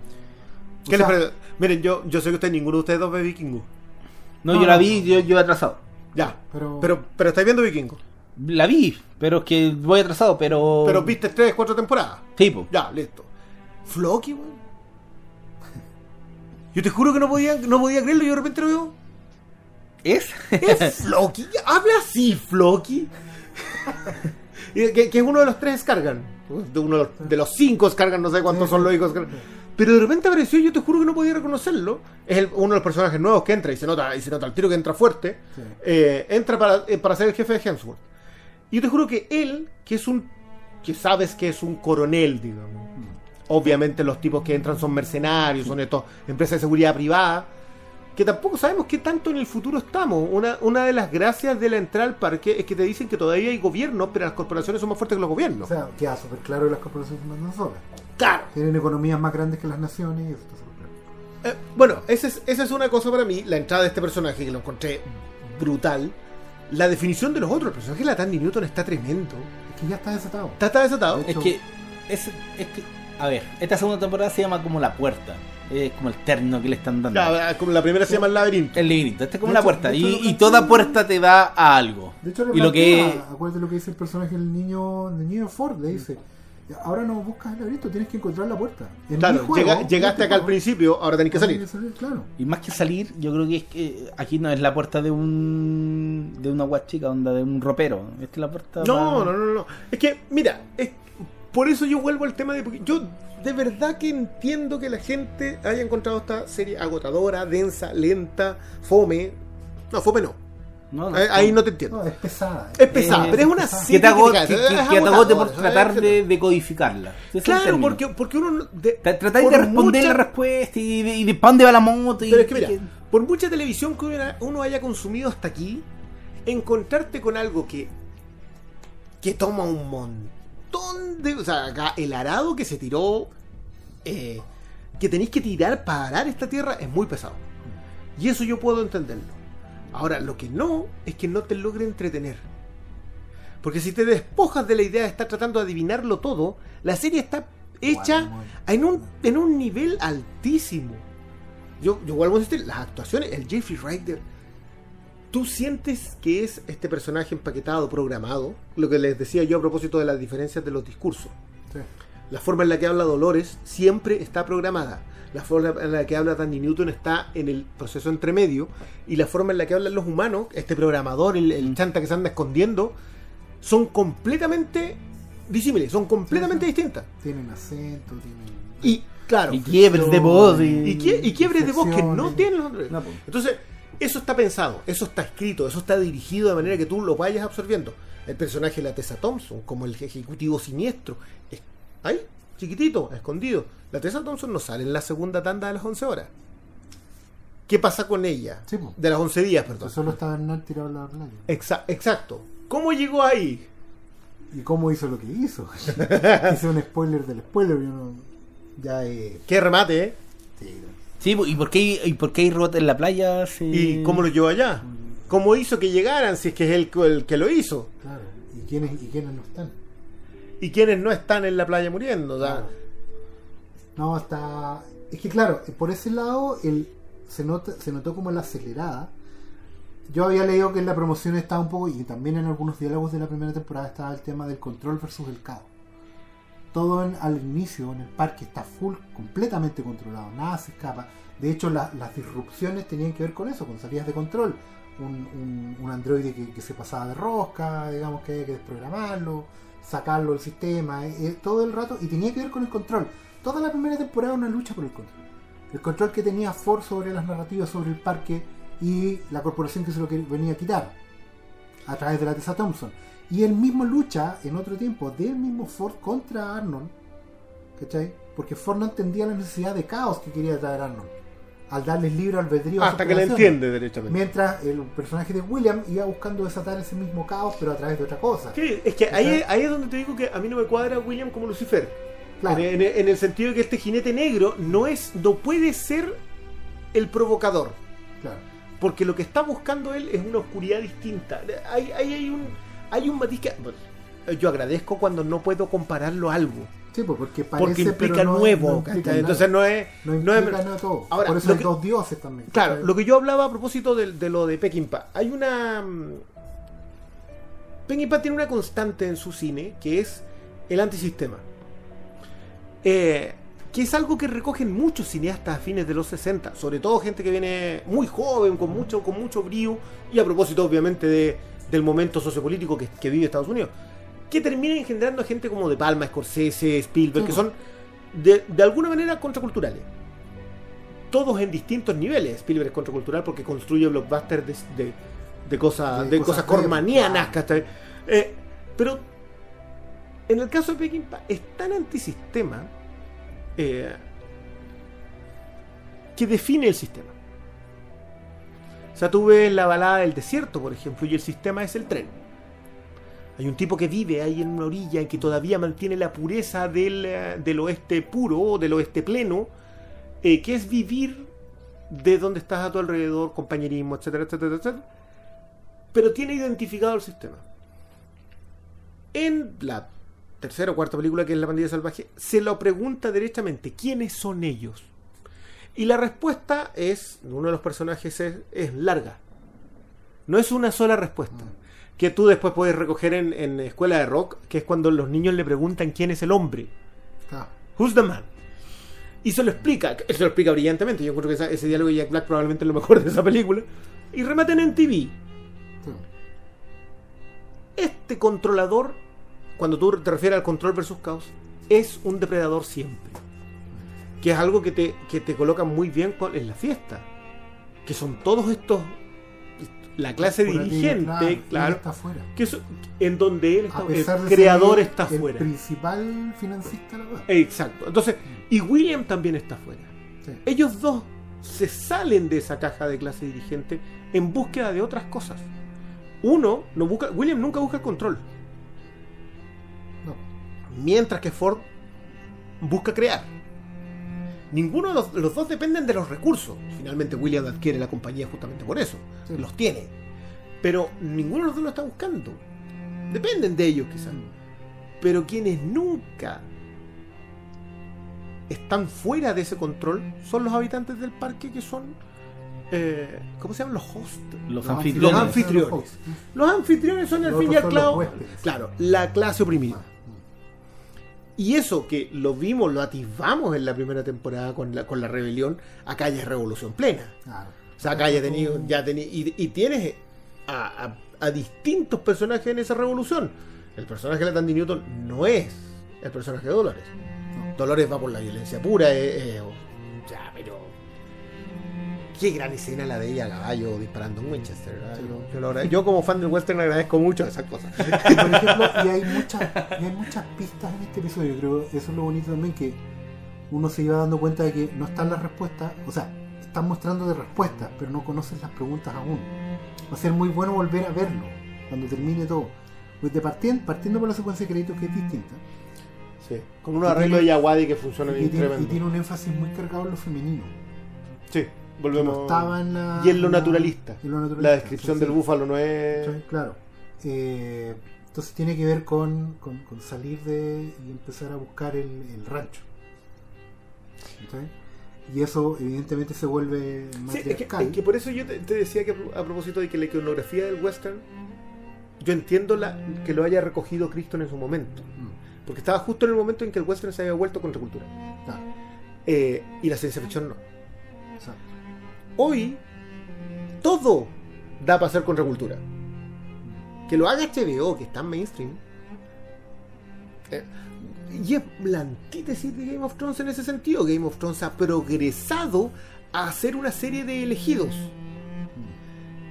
¿Qué les sea? Miren, yo, yo sé que usted ninguno de ustedes dos ve Vikingo. No, No, yo la vi, no. yo, yo he atrasado. Ya. Pero- Pero, pero, estáis viendo Vikingo. La vi, pero es que voy atrasado, pero. Pero viste tres, cuatro temporadas. Tipo. Ya, listo. Floki, weón. Yo te juro que no podía, no podía creerlo y de repente lo veo. ¿Es? ¿Es Floki? ¿Habla así, Floki? Y que, que es uno de los tres Scargan. De uno de los, de los cinco Scargan, no sé cuántos son lógicos Scargan. Pero de repente apareció y yo te juro que no podía reconocerlo. Es el- uno de los personajes nuevos que entra y se nota, y se nota el tiro que entra fuerte. Sí. Eh, entra para, eh, para ser el jefe de Hemsworth. Y yo te juro que él, que es un. que sabes que es un coronel, digamos. Obviamente los tipos que entran son mercenarios, son estos empresas de seguridad privada. Que tampoco sabemos qué tanto en el futuro estamos. Una, una de las gracias de la entrada al parque es que te dicen que todavía hay gobierno, pero las corporaciones son más fuertes que los gobiernos. O sea, queda súper claro que las corporaciones mandan solas. claro. Tienen economías más grandes que las naciones y eso está súper claro. Eh, bueno, esa es, esa es una cosa para mí, la entrada de este personaje que lo encontré brutal. La definición de los otros, el personaje de la Tandy Newton está tremendo. Es que ya está desatado. Está, está desatado. Es que, es, es que, a ver, esta segunda temporada se llama como la puerta. Es como el término que le están dando. Ya, como la primera se llama el laberinto. El librito, este es como De la hecho- puerta. Y, y toda puerta te da a algo. De hecho, y lo que. Acuérdate lo que dice el personaje del niño, del niño Ford. Le dice: Ahora no buscas el laberinto, tienes que encontrar la puerta. En Claro, juego, llega- en llegaste este acá al principio, ahora tenés que salir. Claro. Y más que salir, yo creo que es que aquí no es la puerta de un. de una guachica, onda de un ropero. Esta es la puerta. No, no, no, no. Es que, mira, es, por eso yo vuelvo al tema de. Porque yo de verdad que entiendo que la gente haya encontrado esta serie agotadora, densa, lenta, fome. No, fome no. No, no, Ahí, no te entiendo. No, es pesada. Es pesada, Eh, pero es una pesada. serie Que te, que, que- que agote por tratar de, de codificarla. Ese es el Claro, porque, porque uno. De, Tratáis de responder mucha- la respuesta y de, y de va la moto. Y, Pero es que mira, y por mucha televisión que uno haya consumido hasta aquí, encontrarte con algo que que toma un montón de, o sea, acá el arado que se tiró eh, que tenéis que tirar para arar esta tierra es muy pesado. Y eso yo puedo entenderlo. Ahora, lo que no es que no te logre entretener. Porque si te despojas de la idea de estar tratando de adivinarlo todo, la serie está hecha en un, en un nivel altísimo. Yo, yo vuelvo a insistir, las actuaciones, el Jeffrey Wright, tú sientes que es este personaje empaquetado, programado, lo que les decía yo a propósito de las diferencias de los discursos. Sí. La forma en la que habla Dolores siempre está programada. La forma en la que habla Tandy Newton está en el proceso entremedio. Y la forma en la que hablan los humanos, este programador, el, el Mm. chanta que se anda escondiendo, son completamente disímiles, son completamente Sí, sí. distintas. Tienen acento, tienen. Y claro, y quiebres de voz. Y, y, quie- y quiebres de voz que no tienen los otros. No, pues. Entonces, eso está pensado, eso está escrito, eso está dirigido de manera que tú lo vayas absorbiendo. El personaje de la Tessa Thompson, como el ejecutivo siniestro, es ahí, chiquitito, escondido. La Tessa Thompson no sale en la segunda tanda de las 11 horas. ¿Qué pasa con ella? Sí. De las 11 días, perdón. Solo está Bernal tirado en la playa. Exa- exacto. ¿Cómo llegó ahí? ¿Y cómo hizo lo que hizo? Hice un spoiler del spoiler. Yo no. Ya eh, Qué remate, ¿eh? sí, Sí, ¿y por qué, y por qué hay robots en la playa? Sí. ¿Y cómo lo llevó allá? ¿Cómo hizo que llegaran si es que es él el que lo hizo? claro. ¿Y quiénes, ¿Y quiénes no están? ¿Y quiénes no están en la playa muriendo? O sea, Claro. No, está. Es que claro, por ese lado el, se, nota, se notó como la acelerada. Yo había leído que en la promoción estaba un poco, y también en algunos diálogos de la primera temporada estaba el tema del control versus el caos. Todo en- al inicio en el parque está full, completamente controlado, nada se escapa. De hecho, la- las disrupciones tenían que ver con eso, con salidas de control. Un, un, un androide que, se pasaba de rosca, digamos que había que desprogramarlo, sacarlo del sistema, eh, eh, todo el rato, y tenía que ver con el control. Toda la primera temporada una lucha por el control. El control que tenía Ford sobre las narrativas, sobre el parque y la corporación que se lo venía a quitar a través de la Tessa Thompson. Y él mismo lucha en otro tiempo del mismo Ford contra Arnold. ¿Cachai? Porque Ford no entendía la necesidad de caos que quería traer Arnold. Al darles libre albedrío a sus hasta que creaciones. entiende derechamente. Mientras el personaje de William iba buscando desatar ese mismo caos, pero a través de otra cosa. Sí, es que ahí, ahí es donde te digo que a mí no me cuadra William como Lucifer. Claro. En, en- en el sentido de que este jinete negro no es, no puede ser el provocador. Claro. Porque lo que está buscando él es una oscuridad distinta. Hay, hay, hay un, hay un matiz que. bueno, yo agradezco cuando no puedo compararlo a algo. Sí, pues porque parece, Porque implica pero no- nuevo. no implica ¿cachai? nada. Entonces no es. no no implica es- nada todo. Ahora, Por eso hay que- dos dioses también. Claro, lo que yo hablaba a propósito de, de lo de Peckinpah. Hay una. mm, Peckinpah tiene una constante en su cine que es el antisistema. Eh, que es algo que recogen muchos cineastas a fines de los 60, sobre todo gente que viene muy joven, con mucho, con mucho brío, y a propósito obviamente de- del momento sociopolítico que, que vive Estados Unidos, que terminan engendrando gente como De Palma, Scorsese, Spielberg, Sí, que pues. son de, de alguna manera contraculturales. Todos en distintos niveles. Spielberg es contracultural porque construye blockbusters de, de, de cosas, De de cosas cosas cormanianas. Eh, pero en el caso de Peckinpah es tan antisistema eh, que define el sistema. O sea, tú ves la balada del desierto, por ejemplo, y el sistema es el tren. Hay un tipo que vive ahí en una orilla en que todavía mantiene la pureza del, eh, del oeste puro, del oeste pleno, eh, que es vivir de donde estás a tu alrededor, compañerismo, etcétera, etcétera, etcétera. Pero tiene identificado el sistema. En la tercera o cuarta película, que es La Pandilla Salvaje, se lo pregunta derechamente, ¿quiénes son ellos? Y la respuesta es, uno de los personajes es, es larga. No es una sola respuesta. Que tú después puedes recoger en, en Escuela de Rock, que es cuando los niños le preguntan quién es el hombre. Claro. Who's the man? Y se lo explica, se lo explica brillantemente. Yo creo que esa- ese diálogo de Jack Black probablemente es lo mejor de esa película. Y rematen en TV. Sí. Este controlador, cuando tú te refieres al control versus caos, es un depredador siempre. Que es algo que te, que te coloca muy bien con- en la fiesta. Que son todos estos. La clase dirigente, él claro. está afuera. que es- en donde él está, el creador está el afuera. principal financista la. Exacto. Entonces, y William también está afuera. Sí. Ellos dos se salen de esa caja de clase dirigente en búsqueda de otras cosas. Uno no busca, William nunca busca el control, No. mientras que Ford busca crear. Ninguno de los, los dos dependen de los recursos. Finalmente William adquiere la compañía justamente por eso. Sí. Los tiene. Pero ninguno de los dos lo está buscando. Dependen de ellos quizás. Pero quienes nunca están fuera de ese control son los habitantes del parque que son... eh, ¿Cómo se llaman? Los hosts. Los Los anfitriones. Los anfitriones. Los anfitriones son al fin y al cabo... Claro, la clase oprimida. Y eso que lo vimos, lo atisbamos en la primera temporada con la, con la rebelión, acá ya es revolución plena. Claro. O sea, acá ya tenido, ya teni- y, y tienes a, a- a distintos personajes en esa revolución. El personaje de Tandy Newton no es el personaje de Dolores. No. Dolores va por la violencia pura, eh, eh, o- pero. Qué gran escena la de ella a caballo disparando en Winchester. Yo, yo lo agra- yo como fan del western agradezco mucho esas cosas. Y, por ejemplo, y hay muchas, y hay muchas pistas en este episodio. Creo que eso es lo bonito también que uno se iba dando cuenta de que no están las respuestas, o sea, están mostrando de respuestas, pero no conoces las preguntas aún. Va a ser muy bueno volver a verlo cuando termine todo. Pues de partiendo, partiendo por la secuencia de créditos que es distinta. Sí, con un arreglo de Yawadi que funciona Y bien y tremendo. tiene un énfasis muy cargado en lo femenino. Sí, volvemos. no estaba en la, y en lo la- naturalista. en lo naturalista. La descripción del búfalo no es. Claro. Eh, entonces tiene que ver con, con- con salir de y empezar a buscar el, el rancho. Y eso evidentemente se vuelve Sí, es que, es que por eso yo te, te decía que a propósito de que la iconografía del western, yo entiendo la, que lo haya recogido Cristo en su momento. Mm, Porque estaba justo en el momento en que el western se había vuelto contracultura. claro, Eh, y la ciencia ficción no. exacto. Hoy, todo da para ser contracultura. Que lo haga HBO, que está en mainstream. eh, y es la antítesis de Game of Thrones en ese sentido. Game of Thrones ha progresado a hacer una serie de elegidos.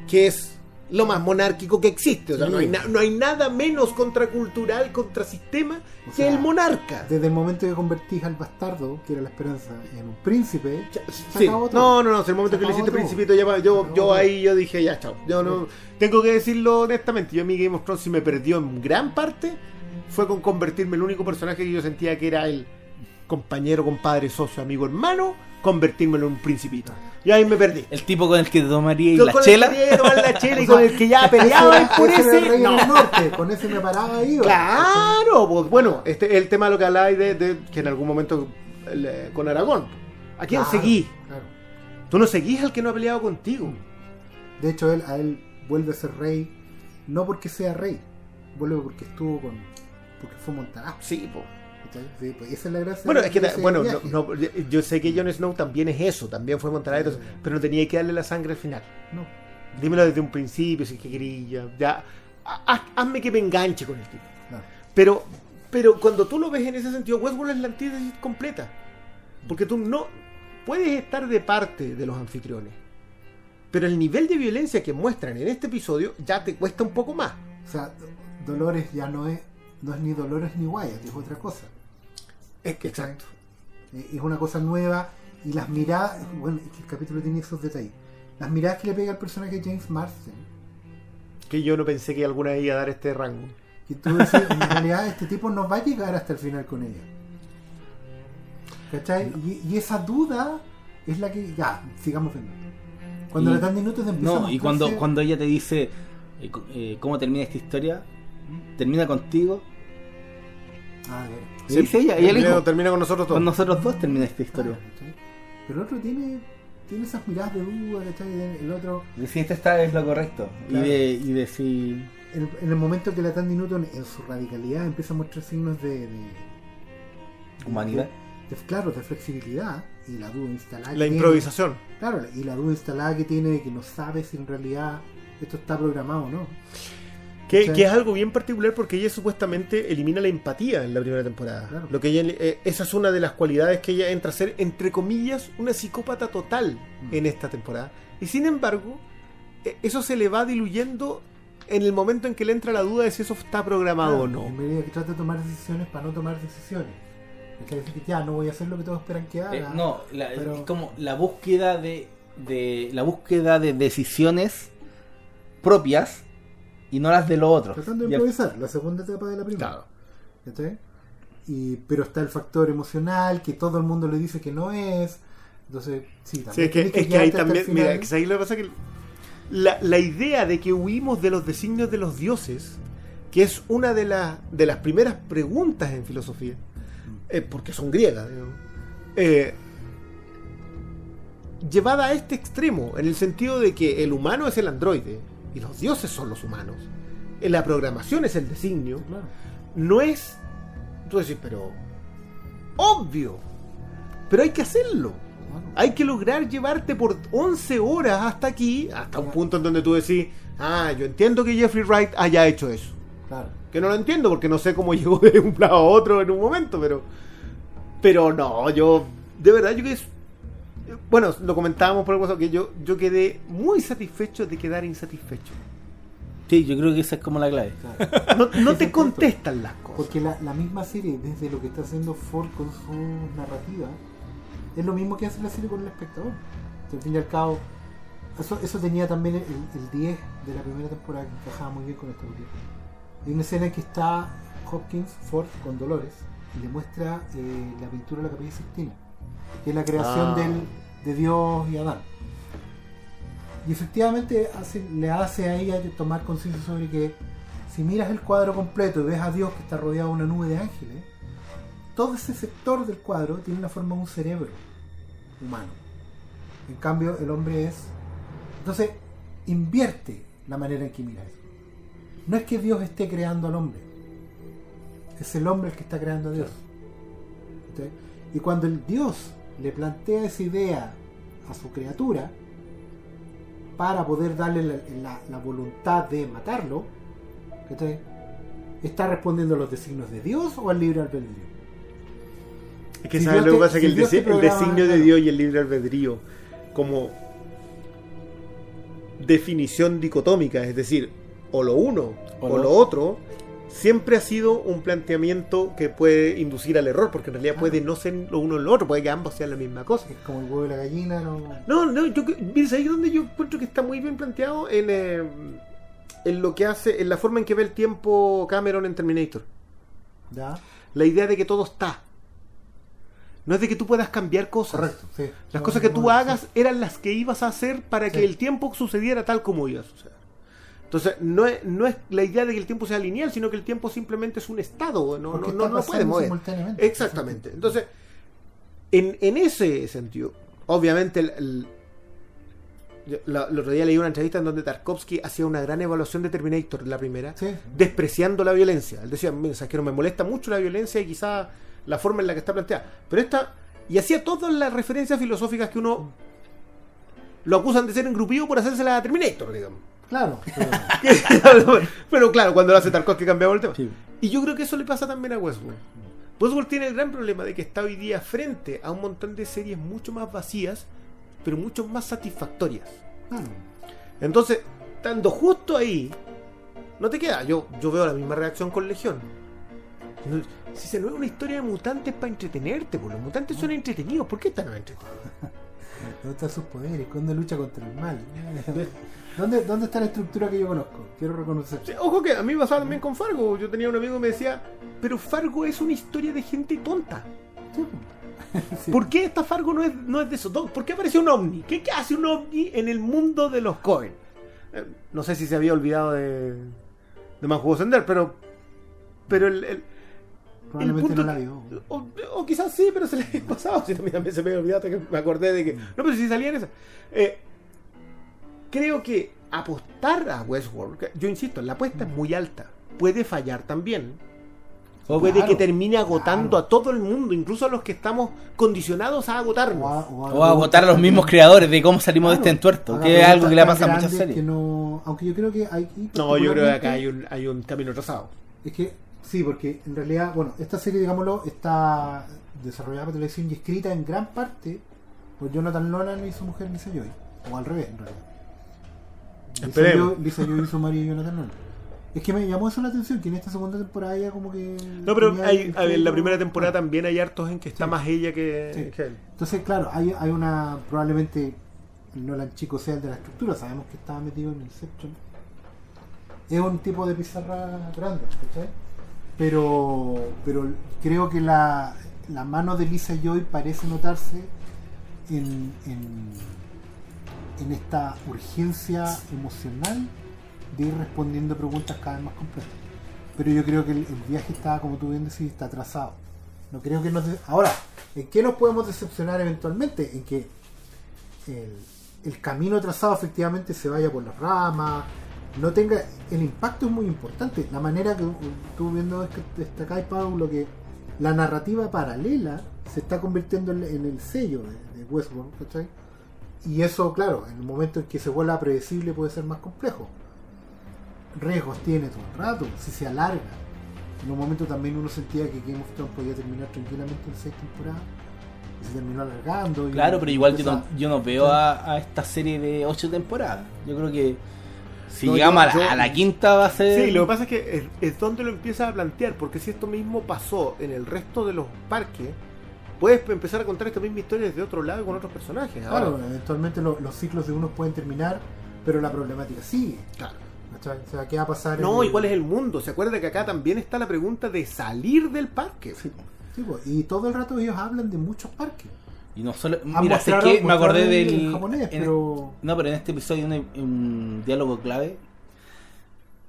Que es lo más monárquico que existe. O sea, Sí. no, hay no hay nada menos contracultural, contrasistema O que sea, el monarca. Desde el momento que convertís al bastardo, que era la esperanza, en un príncipe, Ya, sí. todo. No, no, no, es el momento que le hiciste principito, ya, yo, yo ahí yo dije, ya, chao. Yo no, tengo que decirlo honestamente, yo mi Game of Thrones si me perdió en gran parte, fue con convertirme en el único personaje que yo sentía que era el, compañero, compadre, socio, amigo, hermano, convertírmelo en un principito. Y ahí me perdí. El tipo con el que tomaría Yo la con chela. el que tomar la chela y con el que ya peleaba por ese no. del norte, con ese me paraba ahí. Claro, pues bueno, este el tema de lo que habláis de, de que en algún momento el, con Aragón. ¿A quién Claro, seguís? claro. Tú no seguís al que no ha peleado contigo. De hecho, él, a él vuelve a ser rey, no porque sea rey, vuelve porque estuvo con. porque fue Montaraz. Sí, pues. ¿Cachai? Sí, pues esa es la gracia. Bueno, es que, bueno, no, no, yo sé que Jon Snow también es eso, también fue Montaraz, Sí. pero no tenía que darle la sangre al final. No. Dímelo desde un principio, si es que quería, ya. ha- haz- Hazme que me enganche con el tipo. Claro. Pero, pero cuando tú lo ves en ese sentido, Westworld es la antítesis completa. Porque tú no puedes estar de parte de los anfitriones. Pero el nivel de violencia que muestran en este episodio ya te cuesta un poco más. O sea, Dolores ya no es, no es ni Dolores ni Wyatt, es otra cosa. Es que exacto. Eh, Es una cosa nueva y las miradas, bueno, es que el capítulo tiene esos detalles. Las miradas que le pega al personaje de James Marsden, Que yo no pensé que alguna vez iba a dar este rango. que tú decís, en realidad este tipo no va a llegar hasta el final con ella. ¿Cachai? Y, y esa duda es la que. Ya, sigamos viendo. Cuando Y- la dan minutos empieza a No, y cuando, cuando ella te dice eh, eh, cómo termina esta historia, termina contigo. Ah, de Le dice ella, ella le Termina, dijo, termina con nosotros todos. con nosotros dos termina esta historia. ¿cachai? Pero el otro tiene, tiene esas miradas de duda, ¿cachai? El otro, esta está es lo correcto. Claro. Y, de, y de si. en, en el momento que la Tandy Newton, en su radicalidad, empieza a mostrar signos de. de- Humanidad. de- claro, de flexibilidad y la duda instalada. La tiene. improvisación. Claro, y la duda instalada que tiene de que no sabe si en realidad esto está programado o no. Que, Sí. que es algo bien particular porque ella supuestamente elimina la empatía en la primera temporada. Claro. Lo que ella, eh, esa es una de las cualidades que ella entra a ser, entre comillas, una psicópata total Mm. en esta temporada. Y sin embargo, eh, eso se le va diluyendo en el momento en que le entra la duda de si eso está programado o Claro, En no. medida que trata de tomar decisiones para no tomar decisiones. Es que decir que ya no voy a hacer lo que todos esperan que haga. Eh, no, la- pero- es como la búsqueda de, de la búsqueda de decisiones propias y no las de los otros. Tratando de improvisar, la segunda etapa de la primera. Claro. ¿cachai? Y, pero está el factor emocional que todo el mundo le dice que no es. Entonces, sí, también. Sí, es que, tienes es que ahí también, mira, que ahí lo que pasa es que la, la idea de que huimos de los designios de los dioses, que es una de, las de las primeras preguntas en filosofía, eh, porque son griegas, eh, llevada a este extremo, en el sentido de que el humano es el androide y los dioses son los humanos, eh, la programación es el designio, Claro. no es. Tú decís, pero. Obvio. Pero hay que hacerlo. Claro. Hay que lograr llevarte por 11 horas hasta aquí, hasta un punto en donde tú decís, ah, yo entiendo que Jeffrey Wright haya hecho eso. Claro. Que no lo entiendo porque no sé cómo llegó de un lado a otro en un momento, pero. Pero no, yo. De verdad, yo que es. Bueno, lo comentábamos por el WhatsApp que yo, yo quedé muy satisfecho de quedar insatisfecho. Sí, yo creo que esa es como la clave. claro. No, te punto. contestan las cosas. Porque la, la misma serie, desde lo que está haciendo Ford con su narrativa, es lo mismo que hace la serie con el espectador. Al fin y al cabo, eso, eso tenía también el, el 10 de la primera temporada que encajaba muy bien con esta película. Hay una escena en que está Hopkins, Ford, con Dolores, y le muestra eh, la pintura de la Capilla Sixtina, que es la creación Ah. del, de Dios y Adán. Y efectivamente hace- le hace a ella tomar conciencia sobre que si miras el cuadro completo y ves a Dios que está rodeado de una nube de ángeles, todo ese sector del cuadro tiene la forma de un cerebro humano. En cambio, el hombre es... Entonces, invierte la manera en que mira eso. No es que Dios esté creando al hombre, es el hombre el que está creando a Dios. Y cuando el Dios le plantea esa idea a su criatura, para poder darle la, la- la voluntad de matarlo, ¿cachai? ¿está respondiendo a los designios de Dios o al libre albedrío? Es que Si sabes lo que pasa si que el, el designio de. Dios y el libre albedrío como definición dicotómica, es decir, o lo uno o, O lo lo- otro, siempre ha sido un planteamiento que puede inducir al error, porque en realidad puede no ser lo uno o lo otro, puede que ambos sean la misma cosa. Es como el huevo y la gallina, no... No, no, yo mira, ahí donde yo encuentro que está muy bien planteado en, eh, en lo que hace, en la forma en que ve el tiempo Cameron en Terminator. ¿Ya? La idea de que todo está. No es de que tú puedas cambiar cosas. Correcto, sí. Las No, cosas que tú hagas eran las que ibas a hacer para que el tiempo sucediera tal como iba a suceder. Entonces, no es, no es la idea de que el tiempo sea lineal, sino que el tiempo simplemente es un estado, no, Porque no, no, no puede mover. simultáneamente. Exactamente. Entonces, en, en ese sentido, obviamente, el, el- la- otro día leí una entrevista en donde Tarkovsky hacía una gran evaluación de Terminator, la primera, Sí. despreciando la violencia. Él decía, no me molesta mucho la violencia y quizá la forma en la que está planteada. Pero esta, y hacía todas las referencias filosóficas que uno lo acusan de ser engrupido por hacérsela a Terminator, digamos. Claro. pero- Pero claro, cuando lo hace Tarkovsky cambiamos el tema. Sí. Y yo creo que eso le pasa también a Westworld. Westworld tiene el gran problema de que está hoy día frente a un montón de series mucho más vacías, pero mucho más satisfactorias. Entonces, estando justo ahí, no te queda. Yo, yo veo la misma reacción con Legión. No- si se no es una historia de mutantes para entretenerte, pues los mutantes son entretenidos. ¿Por qué están entretenidos? ¿Dónde están sus poderes? ¿Cuándo lucha contra el mal? ¿Dónde, ¿Dónde está la estructura que yo conozco? Quiero reconocer. Sí, ojo que a mí me pasaba también con Fargo. Yo tenía un amigo que me decía, pero Fargo es una historia de gente tonta. Sí. ¿Por qué esta Fargo no es, no es de dos? ¿Por qué apareció un ovni? ¿Qué, qué hace un ovni en el mundo de los Cohen? Eh, no sé si se había olvidado de, de Manjugo Sender, pero. Pero el. el- Probablemente punto no la vio. O, o quizás sí, pero se le había pasado. Si a mí también se me había olvidado hasta que me acordé de que. No, pero si salía en esa. Eh, creo que apostar a Westworld, yo insisto, la apuesta es muy alta. Puede fallar también. O- Puede claro, que termine agotando claro. a todo el mundo, incluso a los que estamos condicionados a agotarnos. O a, o a- O agotar a los mismos creadores de cómo salimos de este entuerto, que es algo que le pasa a muchas series. que no- aunque yo creo que hay. No, yo creo que acá hay un, hay un camino trazado. Es que sí, porque en realidad, bueno, esta serie, digámoslo, está desarrollada para televisión y escrita en gran parte por Jonathan Nolan y su mujer Lisa Joy. O al revés, en realidad. Lisa Esperemos. Joy, Lisa Joy y su marido Jonathan Nolan. Es que me llamó eso la atención, que en esta segunda temporada ya como que... No, pero hay, el en la primera temporada también hay hartos en que está Sí. más ella que, Sí. que él. Entonces, claro, hay, hay una... Probablemente el Nolan chico sea el de la estructura, sabemos que estaba metido en Inception. Es un tipo de pizarra grande, ¿cachai? Pero, pero creo que la, la mano de Lisa Joy parece notarse en, en, esta urgencia emocional de ir respondiendo preguntas cada vez más complejas. Pero yo creo que el, viaje está, como tú bien decís, está atrasado. No creo que Ahora, ¿en qué nos podemos decepcionar eventualmente? En que el, el camino trazado efectivamente se vaya por las ramas, no tenga... El impacto es muy importante. La manera que tú viendo es que destacáis, Pablo, que la narrativa paralela se está convirtiendo en, en el sello de, de Westworld, ¿cachai? Y eso, claro, en el momento en que se vuelva predecible puede ser más complejo. Riesgos tiene todo el rato, si se alarga. En un momento también uno sentía que Game of Thrones podía terminar tranquilamente en seis temporadas y se terminó alargando. y- Claro, pero igual yo no, yo no veo a, a esta serie de ocho temporadas. Yo creo que si No, llegamos yo- a, la, yo- a la quinta va a ser... Sí, lo que pasa es que es, es donde lo empiezas a plantear, porque si esto mismo pasó en el resto de los parques, puedes empezar a contar esta misma historia desde otro lado y con otros personajes. Ahora, Claro, eventualmente lo- los ciclos de unos pueden terminar, pero la problemática sigue. claro. ¿cachai? O sea, ¿qué va a pasar? No, el- ¿y cuál es el mundo? ¿Se acuerda que acá también está la pregunta de salir del parque? Sí, pues, y todo el rato ellos hablan de muchos parques. Y no solo... Mira, sé que me acordé del... el japonés, en- pero... No, pero en este episodio hay un, un diálogo clave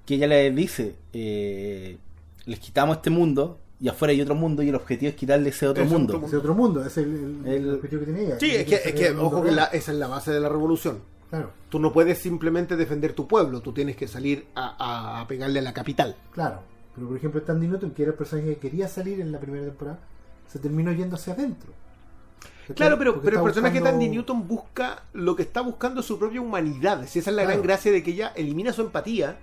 que ella le dice, eh, les quitamos este mundo y afuera hay otro mundo y el objetivo es quitarle ese otro Ese mundo. otro Es otro mundo, es el, el- El- el objetivo que tiene ella. Sí, es que, es que ojo que la- esa es la base de la revolución. Claro, Tú no puedes simplemente defender tu pueblo, tú tienes que salir a, a- a pegarle a la capital. claro. Pero por ejemplo, Tandy Newton, que era el personaje que quería salir en la primera temporada, se terminó yendo hacia adentro. Claro, pero, pero el personaje buscando- Tandy Newton busca lo que está buscando su propia humanidad. Si esa es la gran gracia de que ella elimina su empatía.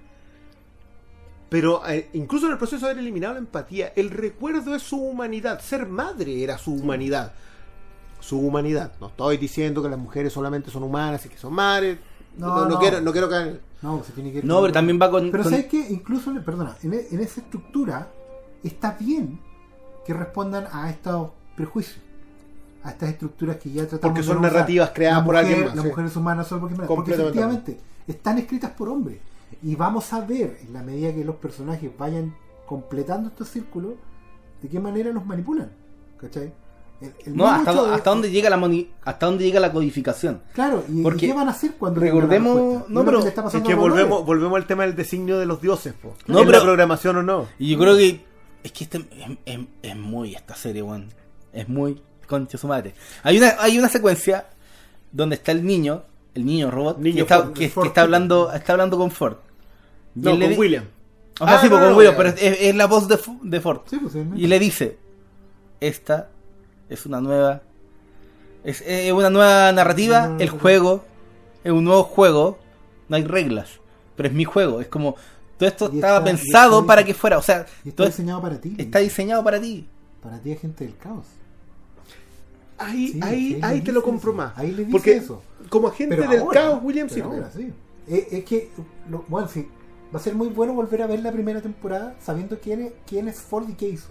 Pero eh, incluso en el proceso de haber eliminado la empatía, el recuerdo es su humanidad. Ser madre era su humanidad. Su humanidad. No estoy diciendo que las mujeres solamente son humanas y que son madres. No, No, no, no. quiero, no quiero caer. No, se tiene que No, pero también va con... Pero con- ¿sabes qué? Incluso, perdona, en, e- en esa estructura está bien que respondan a estos prejuicios, a estas estructuras que ya tratamos Porque de son normalizar. narrativas creadas por alguien más, Las sí. mujeres humanas son porque, porque efectivamente están escritas por hombres. Y vamos a ver, en la medida que los personajes vayan completando estos círculos, de qué manera los manipulan. ¿Cachai? El- el No, hasta, de- hasta dónde llega la moni- hasta dónde llega la codificación. Claro, y, qué van a hacer cuando recordemos- no, Es lo pero que Es pasando que a los volvemos, volvemos al tema del designio de los dioses, po. No, ¿Es pero- la programación o no? Y yo creo que es que este es, es- es muy esta serie, weón. Es muy concha su madre. Hay una, hay una secuencia donde está el niño, el niño robot, Niño que, está, Ford, que- Ford, que está hablando, está hablando con Ford. Y No, le con William. O sea, Ah, sí, no, con no, William, pero es, es la voz de, de Ford. Sí, pues, sí, Y le dice, esta es una nueva es, es una nueva narrativa, el juego es un nuevo juego, no hay reglas, pero es mi juego, es como todo esto Y estaba está- pensado está para que fuera, o sea, Y está todo diseñado para ti. está diseñado para ti. Para ti, gente del caos. Ahí, Sí, ahí, ahí te lo compro eso. más. Ahí le dice Porque eso. como agente Pero del ahora, caos, William sí. ahora sí. Es, es que, lo- bueno, sí, va a ser muy bueno volver a ver la primera temporada sabiendo quién es, quién es Ford y qué hizo.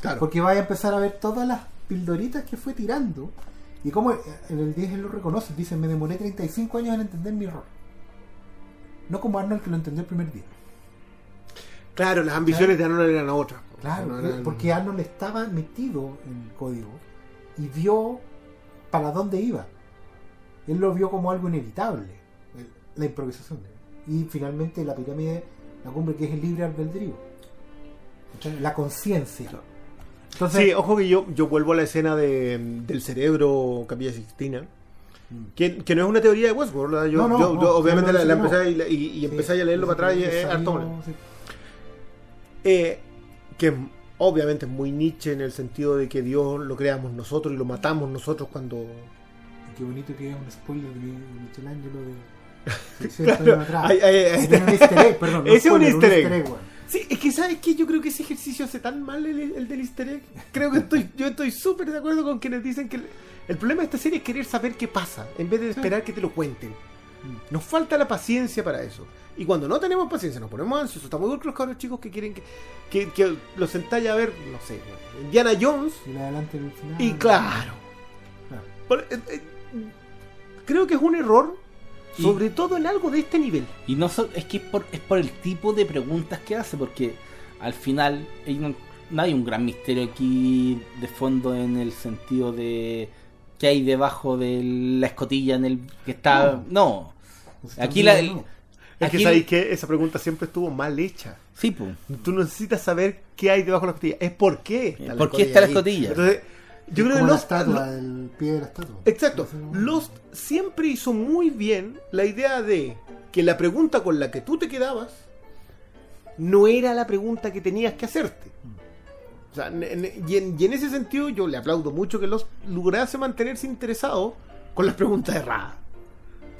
Claro. Porque vaya a empezar a ver todas las pildoritas que fue tirando. Y como en el 10 él lo reconoce, dice, me demoré 35 años en entender mi error. No como Arnold que lo entendió el primer día. Claro, las ambiciones de Arnold eran otras. Claro, No eran- porque Arnold estaba metido en el código y vio para dónde iba. Él lo vio como algo inevitable, el- la improvisación. Y finalmente la pirámide, la cumbre que es el libre albedrío. La conciencia. Entonces, Sí, ojo que yo, yo vuelvo a la escena de, del cerebro Capilla Sixtina. Que, que no es una teoría de Westworld, ¿verdad? Yo, No, no, yo- no, yo obviamente la, empecé y, la- y- y sí, empecé a leerlo para atrás y es harto. Eh, que obviamente es muy Nietzsche en el sentido de que Dios lo creamos nosotros y lo matamos nosotros cuando... Y Qué bonito que es un spoiler de Michelangelo de... de Claro, 600 años atrás. ay, ay, ay. Tiene un easter egg, perdón. no es un easter egg. Sí, es que sabes que yo creo que ese ejercicio hace tan mal el, el del easter egg. Creo que estoy, yo estoy súper de acuerdo con quienes dicen que el, el problema de esta serie es querer saber qué pasa, en vez de esperar que te lo cuenten. Nos falta la paciencia para eso. Y cuando no tenemos paciencia, nos ponemos ansiosos. Estamos igual que los cabros chicos que quieren que, que, que los sentáis a ver, no sé, Indiana Jones. Y adelante final. Claro, eh, eh, creo que es un error, Y- sobre todo en algo de este nivel. Y no so- es que es por, es por el tipo de preguntas que hace, porque al final no, no hay un gran misterio aquí de fondo en el sentido de qué hay debajo de la escotilla en el que está. No, aquí la- no. Es Aquí- que sabéis que esa pregunta siempre estuvo mal hecha. sí, pues. Tú necesitas saber qué hay debajo de la escotilla. Es por qué. está ¿Por qué está la escotilla? Entonces, yo Es creo que como la Lost, estatua, Lo- el pie de la estatua. Exacto. Lost siempre hizo muy bien la idea de que la pregunta con la que tú te quedabas no era la pregunta que tenías que hacerte. O sea, ne- ne- y, en, y en ese sentido yo le aplaudo mucho que Lost lograse mantenerse interesado con las preguntas erradas.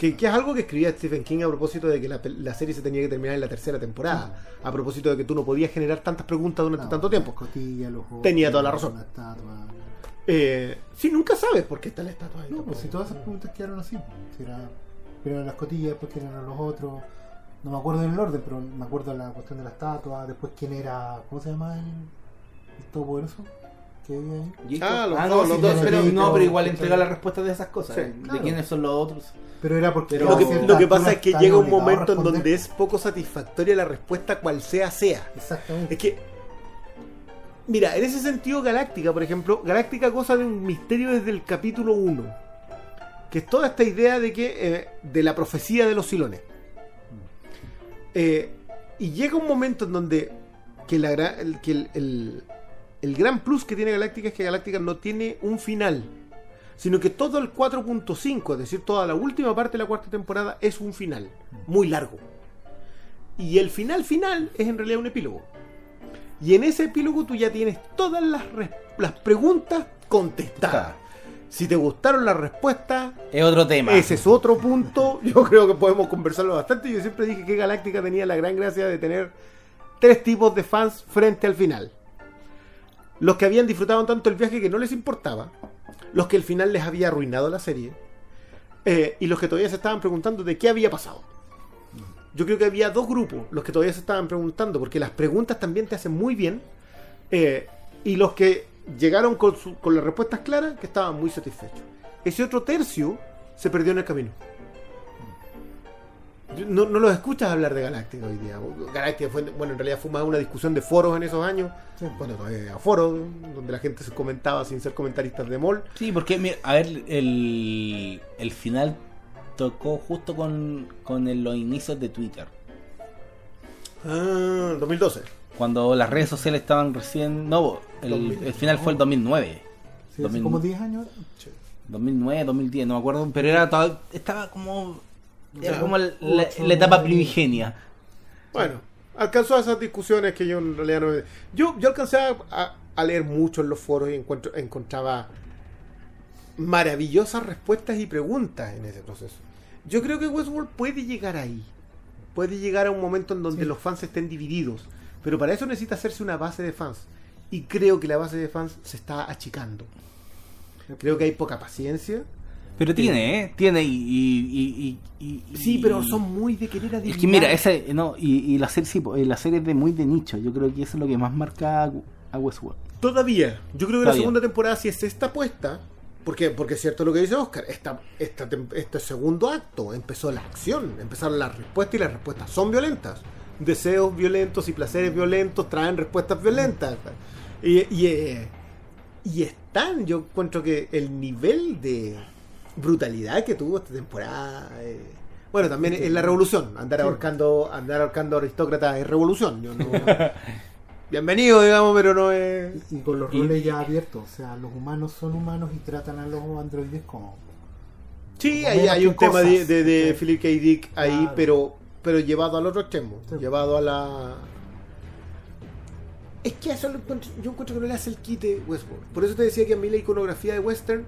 Que, que es algo que escribía Stephen King a propósito de que la, serie se tenía que terminar en la tercera temporada. A propósito de que tú no podías generar tantas preguntas durante No, tanto tiempo. los ojos, Tenía toda la razón. La estatua. Eh, sí, nunca sabes por qué está la estatua ahí. No, pues si todas esas preguntas quedaron así. Si era, primero las cotillas, después quién eran los otros. No me acuerdo en el orden, pero me acuerdo de la cuestión de la estatua. Después quién era. ¿Cómo se llama el, el todopoderoso? Que había ahí. Ah, los Ah, dos, no, los sí, dos, pero, no, pero igual entrega sí. la respuesta de esas cosas. Sí, ¿eh? de quiénes son los otros. Pero era porque. Pero Lo que, lo que pasa es que llega un momento en donde es poco satisfactoria la respuesta cual sea sea. Exactamente. Es que, mira, en ese sentido Galáctica, por ejemplo, Galáctica goza de un misterio desde el capítulo 1. Que es toda esta idea de que eh, de la profecía de los silones. Eh, y llega un momento en donde que, la, que el, el- el gran plus que tiene Galáctica es que Galáctica no tiene un final, sino que todo el 4.5, es decir, toda la última parte de la cuarta temporada es un final, muy largo. Y el final final es en realidad un epílogo. Y en ese epílogo tú ya tienes todas las, las preguntas contestadas. Si te gustaron las respuestas, Es otro tema. ese es otro punto. Yo creo que podemos conversarlo bastante. Yo siempre dije que Galáctica tenía la gran gracia de tener tres tipos de fans frente al final. Los que habían disfrutado tanto el viaje que no les importaba. Los que el final les había arruinado la serie. eh, y los que todavía se estaban preguntando de qué había pasado. Yo creo que había dos grupos, los que todavía se estaban preguntando, porque las preguntas también te hacen muy bien. eh, y los que llegaron con, con las respuestas claras, que estaban muy satisfechos. Ese otro tercio se perdió en el camino. No, no los escuchas hablar de Galáctica hoy día. Galáctica fue, bueno, en realidad fue más una discusión de foros en esos años. Sí. Bueno, todavía había foros donde la gente se comentaba sin ser comentaristas de mall. Sí, porque, mira, a ver, el, el final tocó justo con, con el- los inicios de Twitter. Ah, 2012. Cuando las redes sociales estaban recién... No, el, 2000. el final fue el 2009. Sí, hace 2000. como 10 años. 2009, 2010, no me acuerdo, pero era estaba como... Era Ya. como la, la- Ocho, la etapa primigenia. Bueno, alcanzó a esas discusiones que yo en realidad no... Yo, yo alcancé a, a- a leer mucho en los foros y encuentro, encontraba maravillosas respuestas y preguntas en ese proceso. Yo creo que Westworld puede llegar ahí. Puede llegar a un momento en donde Sí. los fans estén divididos. Pero para eso necesita hacerse una base de fans. Y creo que la base de fans se está achicando. Creo que hay poca paciencia. Pero tiene, ¿eh? Tiene y... y- y- y- y- Sí, pero son muy de querer Es adivinar. que mira, ese, no, y, y la serie, sí, eh, la serie es de muy de nicho. Yo creo que eso es lo que más marca a, Westworld. Todavía. Yo creo que la segunda temporada, si es esta apuesta, porque, porque es cierto lo que dice Oscar, esta, esta, este segundo acto empezó la acción, empezaron las respuestas y las respuestas son violentas. Deseos violentos y placeres violentos traen respuestas violentas. Y, y, eh, y están, yo encuentro que el nivel de brutalidad que tuvo esta temporada. eh, bueno, también es la revolución. Andar Sí. ahorcando, andar ahorcando aristócratas es revolución. Yo no- bienvenido, digamos, pero no es. Y con los Y- roles ya abiertos. O sea, los humanos son humanos y tratan a los androides como. Sí, Como hay, un tema de, de. Philip K. Dick ahí, Claro. pero, pero llevado al otro extremo. Sí. Llevado a la. Es que eso lo encuentro- yo encuentro que no le hace el quite Westworld. Por eso te decía que a mí la iconografía de Western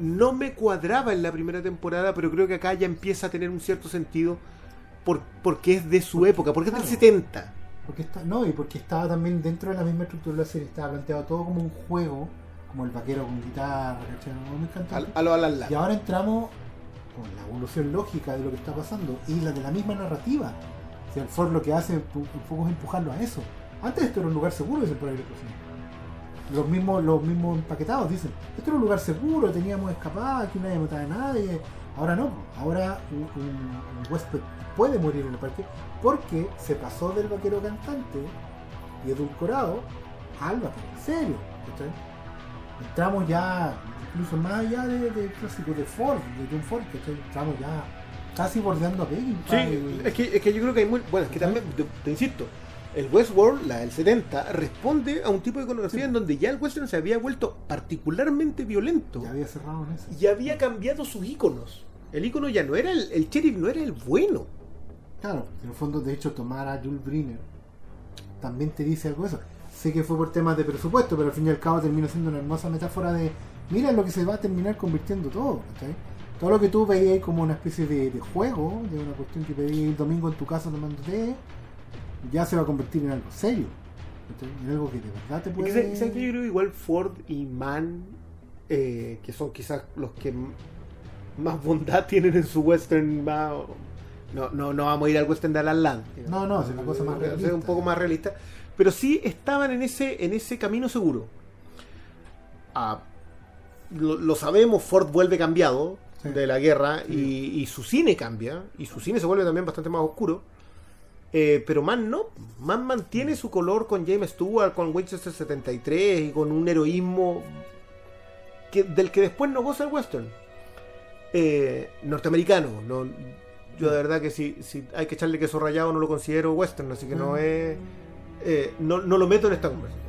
no me cuadraba en la primera temporada, pero creo que acá ya empieza a tener un cierto sentido por, porque es de su época, porque es del Claro. 70. Porque está, no, y porque estaba también dentro de la misma estructura de la serie, estaba planteado todo como un juego, como el vaquero con guitarra, ¿cachai? A, a lo. Y ahora entramos con la evolución lógica de lo que está pasando y la de la misma narrativa. O sea, el Ford lo que hace un poco es empujarlo a eso. Antes esto era un lugar seguro, dicen por ahí. Los mismos, los mismos empaquetados dicen, esto era un lugar seguro, teníamos escapada, aquí nadie mataba a nadie. Ahora no, ahora un, un- un huésped puede morir en el parque porque se pasó del vaquero cantante y edulcorado al vaquero en serio. ¿cachai? Entramos ya, incluso más allá de, de clásicos de Ford, de John Ford, ¿cachai? Entramos ya casi bordeando a Peggy. Sí, es que, es que yo creo que hay muy. Bueno, es que también, te, te insisto, el Westworld, la del 70, responde a un tipo de iconografía Sí. en donde ya el western se había vuelto particularmente violento Ya había cerrado en eso. y había cambiado sus iconos. El icono ya no era el, el sheriff, no era el bueno. Claro, en el fondo, de hecho, tomar a Jules Briner también te dice algo de eso. Sé que fue por temas de presupuesto, pero al fin y al cabo termina siendo una hermosa metáfora de mira lo que se va a terminar convirtiendo todo. ¿cachai? Todo lo que tú veías como una especie de, de juego, de una cuestión que pedías el domingo en tu casa tomando té, ya se va a convertir en algo serio. ¿cachai? En algo que de verdad te Es puede... ¿sabes- sabes que yo creo igual Ford y Mann, eh, que son quizás los que más bondad tienen en su western, más- no, no, no vamos a ir al western de Alan Ladd. No, no, es una cosa más Eh, es realista. un poco más realista. Pero sí estaban en ese, en ese camino seguro. Ah, lo, lo sabemos, Ford vuelve cambiado Sí. de la guerra y, y su cine cambia. Y su cine se vuelve también bastante más oscuro. Eh, pero Man no. Man mantiene su color con James Stewart, con Winchester 73 y con un heroísmo que, del que después no goza el western. Eh, norteamericano. No, yo de verdad que si, si hay que echarle queso rallado no lo considero western, así que no Mm. es... eh, no, no lo meto en esta conversación.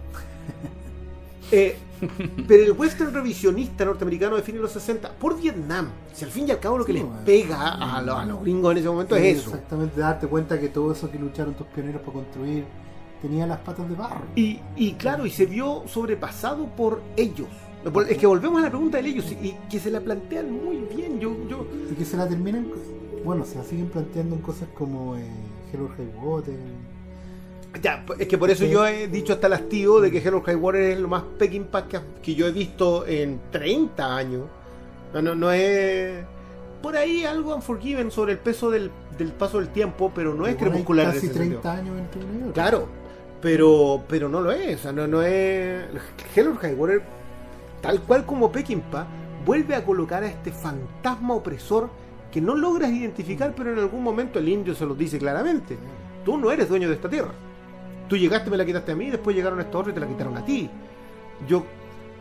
Pero el western revisionista norteamericano define los 60 por Vietnam. Si al fin y al cabo lo que Sí, les bueno. pega a, los- a los gringos en ese momento Sí, es eso. Exactamente, darte cuenta que todo eso que lucharon tus pioneros para construir tenía las patas de barro. Y, y claro, y se vio sobrepasado por ellos. Es que volvemos a la pregunta de ellos y, y que se la plantean muy bien. Yo, yo, Y que se la terminan, bueno, se la siguen planteando en cosas como eh, Hello High Water. Ya, es que por eso yo he dicho hasta el hastío de que Hello High Water es lo más Peking Pack que, yo he visto en 30 años. No, no, no es. Por ahí algo Unforgiven sobre el peso del, del paso del tiempo, pero no es Igual crepuscular en Casi ese 30 sentido. años uno y otro. Claro, pero, pero no lo es. O sea, no, no es. Hell High Water, tal cual como Peckinpah, vuelve a colocar a este fantasma opresor que no logras identificar, pero en algún momento el indio se los dice claramente. Tú no eres dueño de esta tierra. Tú llegaste, me la quitaste a mí, después llegaron estos otros y te la quitaron a ti. Yo...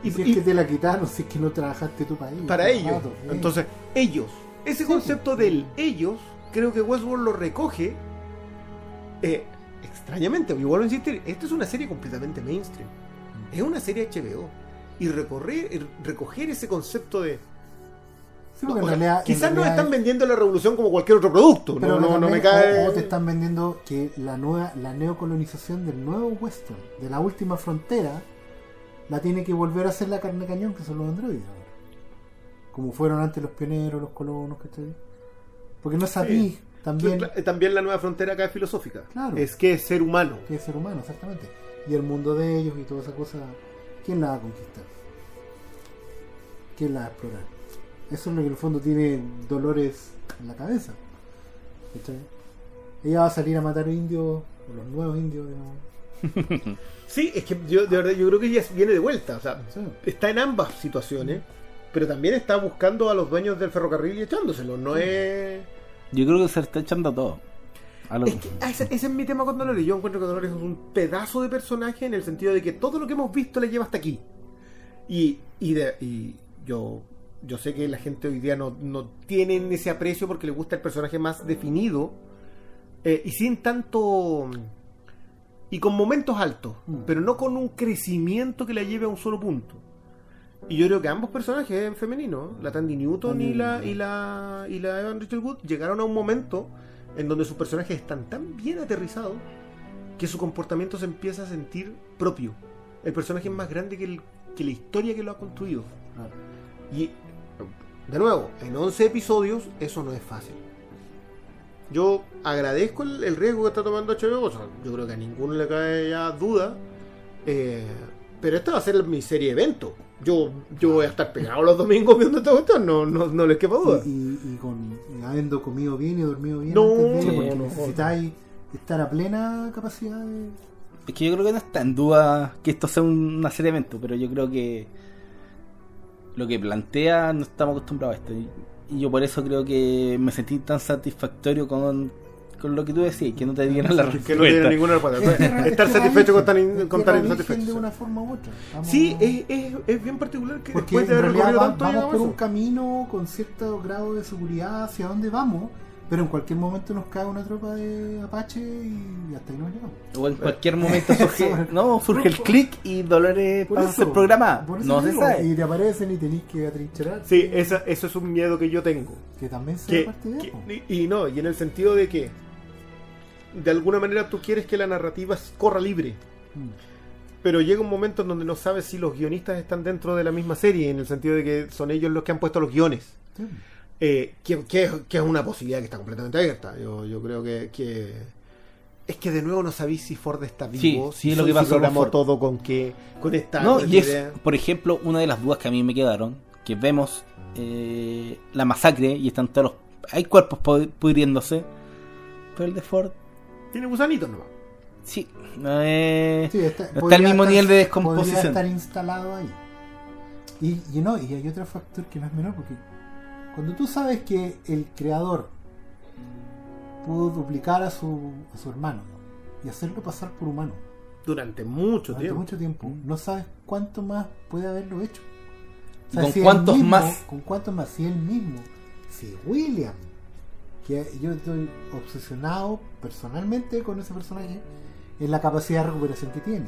Y si es que te la quitaron, si es que no trabajaste tú para ellos. para ellos. rato, sí. Entonces, ellos. Ese Sí, concepto sí. del ellos, creo que Westworld lo recoge eh, extrañamente. Y vuelvo a insistir, esta es una serie completamente mainstream. Es una serie HBO. Y recorrer, recoger ese concepto de... Sí, No, en realidad- quizás están es- vendiendo la revolución como cualquier otro producto. Pero no, no, no me también- cae... o- o te están vendiendo que la nueva, la neocolonización del nuevo western, de la última frontera, la tiene que volver a hacer la carne cañón que son los androides ahora. Como fueron antes los pioneros, los colonos, ¿cachai? Porque no sabí también Cla- eh, También la nueva frontera acá es filosófica. Claro. Es que es ser humano. que es ser humano, exactamente. Y el mundo de ellos y toda esa cosa, ¿quién la va a conquistar? ¿Quién la va a explorar? Eso es lo que en el fondo tiene Dolores en la cabeza. ¿cachai? Ella va a salir a matar indios, o los nuevos indios, digamos. Sí, es que yo, de verdad, yo creo que ella viene de vuelta. O sea, Sí. está en ambas situaciones, pero también está buscando a los dueños del ferrocarril y echándoselos. No es. Yo creo que se está echando a todo. A lo- Es que ese, ese es mi tema con Dolores. Yo encuentro que Dolores es un pedazo de personaje en el sentido de que todo lo que hemos visto le lleva hasta aquí. Y, y, de- y yo, yo sé que la gente hoy día no, no tienen ese aprecio porque le gusta el personaje más definido eh, y sin tanto. y con momentos altos, Mm. pero no con un crecimiento que la lleve a un solo punto. Y yo creo que ambos personajes en femenino, la Tandy Newton y la, y la y la Evan Rachel Wood, llegaron a un momento en donde sus personajes están tan bien aterrizados que su comportamiento se empieza a sentir propio. El personaje es más grande que, el- que la historia que lo ha construido. Y, de nuevo, en 11 episodios eso no es fácil. Yo agradezco el, el riesgo que está tomando HBO. o sea, yo creo que a ninguno le cae ya duda. eh, pero esta va a ser mi serie evento. Yo, yo voy a estar pegado los domingos viendo esta cuestión, no, no, no les quepa duda. Y, y- y con y habiendo comido bien y dormido bien, No, antes de- no, porque no, necesitáis estar a plena capacidad de. Es que yo creo que no está en duda que esto sea un- una serie de eventos, pero yo creo que lo que plantea no estamos acostumbrados a esto. Y, y yo por eso creo que me sentí tan satisfactorio con, con lo que tú decías, que no te dieran la que no respuesta. tiene ninguna respuesta. Estar satisfecho con estar, in- es con estar tierra insatisfecho. de una forma u otra. Estamos- Sí, es, es, es bien particular que Porque después de haber recorrido va- tanto vamos por a un eso. camino con cierto grado de seguridad hacia dónde vamos, pero en cualquier momento nos cae una tropa de Apache y hasta ahí nos llegamos. O en cualquier momento surge, no, surge el clic y Dolores Por pasa a eso, ser programa. por eso No se sabe. Y te aparecen y tenéis que atrincherar. Sí, esa, eso es un miedo que yo tengo. Que también sea parte de que- eso. y, y no, y en el sentido de que de alguna manera tú quieres que la narrativa corra libre, Mm. pero llega un momento en donde no sabes si los guionistas están dentro de la misma serie, en el sentido de que son ellos los que han puesto los guiones. Sí. Eh, que, que- que es una posibilidad que está completamente abierta. Yo, yo creo que, que- es que de nuevo no sabéis si Ford está vivo, Sí, si, sí, es lo que pasó con Ford. todo con que con esta No, con y es, por ejemplo, una de las dudas que a mí me quedaron, que vemos eh, la masacre y están todos los... Hay cuerpos pu- pudriéndose, pero el de Ford, tiene gusanitos nomás. sí, no es... Sí, está, No está podría al mismo estar- nivel de Podría descomposición. estar instalado ahí. Y, y no, y hay otro factor que no es menor, porque cuando tú sabes que el creador pudo duplicar a su, a su hermano y hacerlo pasar por humano Durante mucho durante tiempo. mucho tiempo, no sabes cuánto más puede haberlo hecho. ¿Y con si cuántos mismo- más? Con cuántos más, si él mismo, si William, que yo estoy obsesionado personalmente con ese personaje, en la capacidad de recuperación que tiene.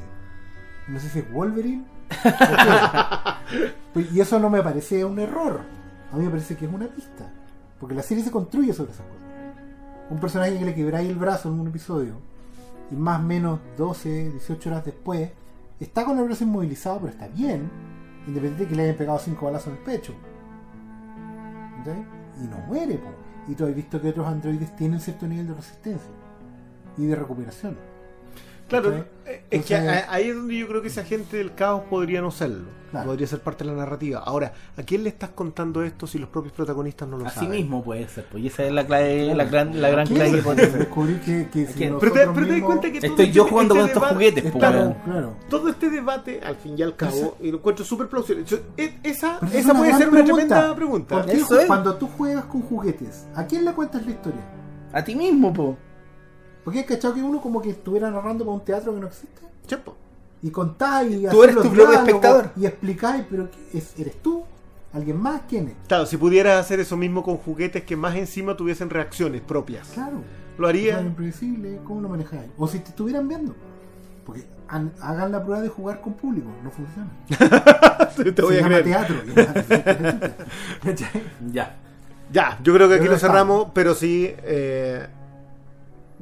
No sé si es Wolverine. o qué. Pues, y eso no me parece un error. A mí me parece que es una pista. Porque la serie se construye sobre esas cosas. Un personaje que le quebráis el brazo en un episodio y más o menos 12, 18 horas después está con el brazo inmovilizado, pero está bien, independiente de que le hayan pegado 5 balazos en el pecho. ¿Entendés? Y no muere, po. Y tú has visto que otros androides tienen cierto nivel de resistencia y de recuperación. Claro, eh, es que ahí es donde yo creo que ese agente del caos podría no serlo. Claro. Podría ser parte de la narrativa. Ahora, ¿a quién le estás contando esto si los propios protagonistas no lo Así saben? mismo puede ser, pues y esa es la clave, la gran, la gran ¿Qué clave que puede ser. Descubrir que, que si quién? Pero te, pero te das cuenta que todo Estoy este- yo jugando este con estos debate- juguetes, pues, Claro. Todo este debate, al fin y al cabo, Esa- y lo encuentro súper plausible. Yo- e- esa esa es esa puede ser una tremenda pregunta. ¿Por qué Eso es. Cuando tú juegas con juguetes, ¿a quién le cuentas la historia? A ti mismo, po. Porque has cachado que uno como que estuviera narrando para un teatro que no existe. Chepo. Y contás y Tú eres tu propio espectador. Y explicáis, pero ¿qué es? ¿eres tú? ¿Alguien más? ¿Quién es? Claro, si pudieras hacer eso mismo con juguetes que más encima tuviesen reacciones propias. Claro. Lo haría. Son impredecibles, ¿cómo lo manejáis? O si te estuvieran viendo. Porque han- hagan la prueba de jugar con público, no funciona. te voy Se a llama teatro. es. Ya. Ya, yo creo que aquí Pero lo cerramos, pero sí. eh,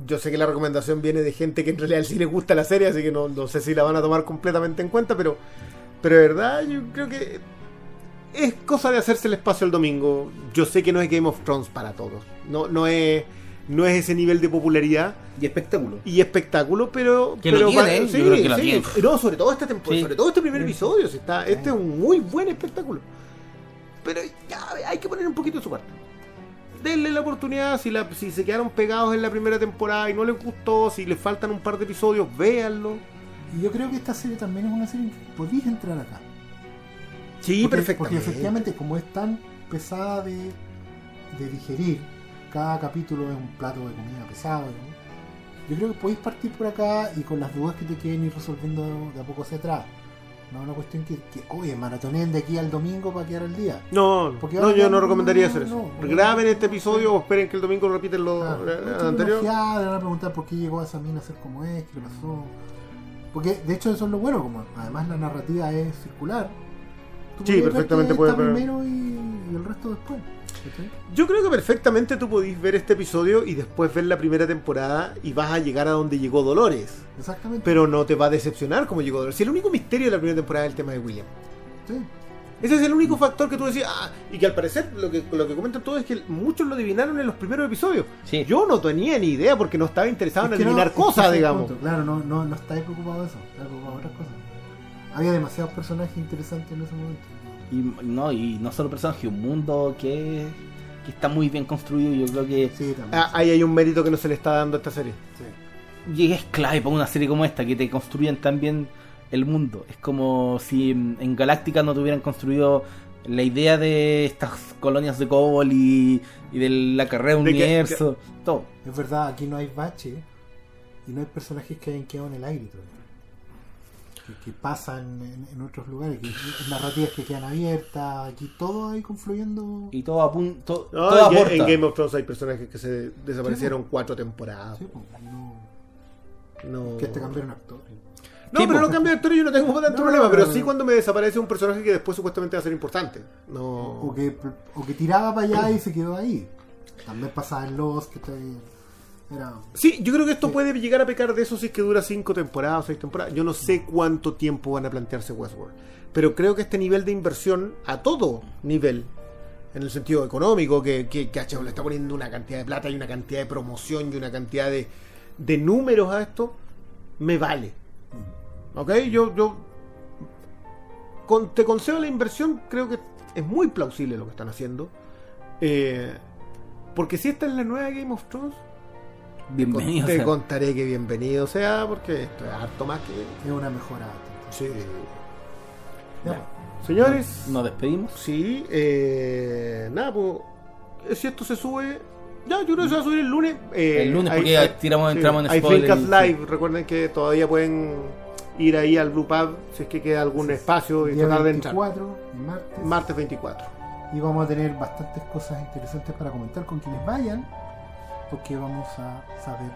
yo sé que la recomendación viene de gente que en realidad sí le gusta la serie, así que no, no sé si la van a tomar completamente en cuenta, pero, pero de verdad yo creo que es cosa de hacerse el espacio el domingo. Yo sé que no es Game of Thrones para todos, no, no, es, no es ese nivel de popularidad Y espectáculo. y espectáculo, pero. Que lo pero tiene, pa- ¿eh? Yo creo que lo tiene. No, sobre todo este tempo- Sí. sobre todo este primer episodio. si está, este es un muy buen espectáculo. Pero ya hay que poner un poquito de su parte. Denle la oportunidad, si, la, si se quedaron pegados en la primera temporada y no les gustó, si les faltan un par de episodios, véanlo. Y yo creo que esta serie también es una serie en que podéis entrar acá. Sí, porque, perfectamente. Porque efectivamente, como es tan pesada de, de digerir, cada capítulo es un plato de comida pesado. ¿no? Yo creo que podéis partir por acá y con las dudas que te queden ir resolviendo de a poco hacia atrás. No es una cuestión que, que oye, maratoneen de aquí al domingo para quedar al día. No, Porque no, yo no- recomendaría no, hacer eso. no. Graben este episodio o esperen que el domingo repiten lo no la tiene anterior. van a preguntar por qué llegó a esa mina a ser como es, qué le pasó. Porque de hecho eso es lo bueno, como además la narrativa es circular. Tú Sí, perfectamente puede primero y, y el resto después. Yo creo que perfectamente tú podís ver este episodio y después ver la primera temporada y vas a llegar a donde llegó Dolores. Exactamente. Pero no te va a decepcionar como llegó Dolores. Si el único misterio de la primera temporada es el tema de William. Sí. Ese es el único factor que tú decías, ah, y que al parecer lo que, lo que comentan todos es que muchos lo adivinaron en los primeros episodios. Sí. Yo no tenía ni idea porque no estaba interesado Es en no, adivinar que cosas, digamos. punto. Claro, no, no, no estáis preocupado de eso, estáis preocupado de otras cosas. Había demasiados personajes interesantes en ese momento. Y no, y no solo personaje, un mundo que, que está muy bien construido. Yo creo que Sí, también. Ah, ahí hay un mérito que no se le está dando a esta serie. Sí. y es clave para una serie como esta, que te construyen también el mundo. Es como si en Galáctica no te hubieran construido la idea de estas colonias de Cobol y, y de la carrera de De que- universo, todo. Es verdad, aquí no hay bache y no hay personajes que hayan quedado en el aire todavía. Que, que pasan en, en otros lugares, que, narrativas que quedan abiertas, aquí todo ahí confluyendo. Y todo apunta, No, todo en, Ga- aporta. en Game of Thrones hay personajes que se desaparecieron Sí, cuatro temporadas. Sí, pues, no, No, que te cambiaron actor. no pero po. no cambio de actor y yo no tengo tanto No, problema. no, pero no, sí no. cuando me desaparece un personaje que después supuestamente va a ser importante. No. O que, o que tiraba para allá y se quedó ahí. También pasaba en los que te, Sí, yo creo que esto puede llegar a pecar de eso si es que dura cinco temporadas o seis temporadas. Yo no sé cuánto tiempo van a plantearse Westworld. Pero creo que este nivel de inversión, a todo nivel, en el sentido económico, que, que, que HBO le está poniendo una cantidad de plata y una cantidad de promoción y una cantidad de, de números a esto, me vale. ¿Ok? Yo, yo te concedo la inversión, creo que es muy plausible lo que están haciendo. Eh, porque si esta es la nueva Game of Thrones, Bienvenido. te sea. contaré que bienvenido sea, porque esto es harto más que. es una mejora. Sí. Ya. Señores, Nos despedimos. sí, eh, nada, pues. Si esto se sube. Ya, yo creo que se va a subir el lunes. eh, El lunes, porque hay- tiramos, sí, entramos en Hay spoiler. Live. Recuerden que todavía pueden ir ahí al Blue Pub si es que queda algún Sí. espacio y Día tratar de entrar. 24, martes. Martes 24. Y vamos a tener bastantes cosas interesantes para comentar con quienes vayan. Porque vamos a saber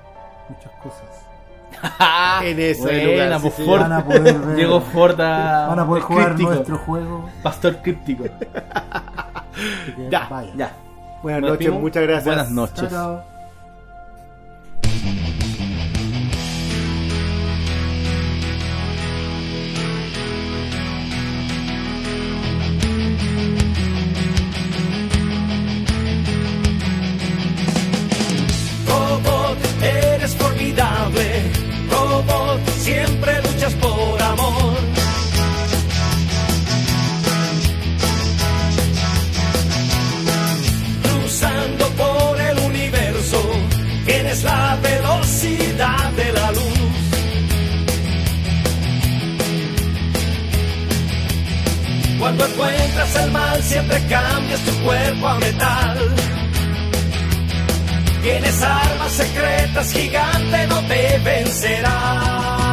muchas cosas. en ese buena, lugar. sí. Ford. Van a poder ver- Llegó Ford a. Van a poder el jugar críptico. nuestro juego. Pastor críptico. Así que Ya, vayan. Ya. Buenas Nos noches, despedimos. muchas gracias. Buenas Chao, noches. inolvidable, robot, siempre luchas por amor. Cruzando por el universo, tienes la velocidad de la luz. Cuando encuentras el mal, siempre cambias tu cuerpo a metal. Tienes armas secretas, gigante no te vencerá.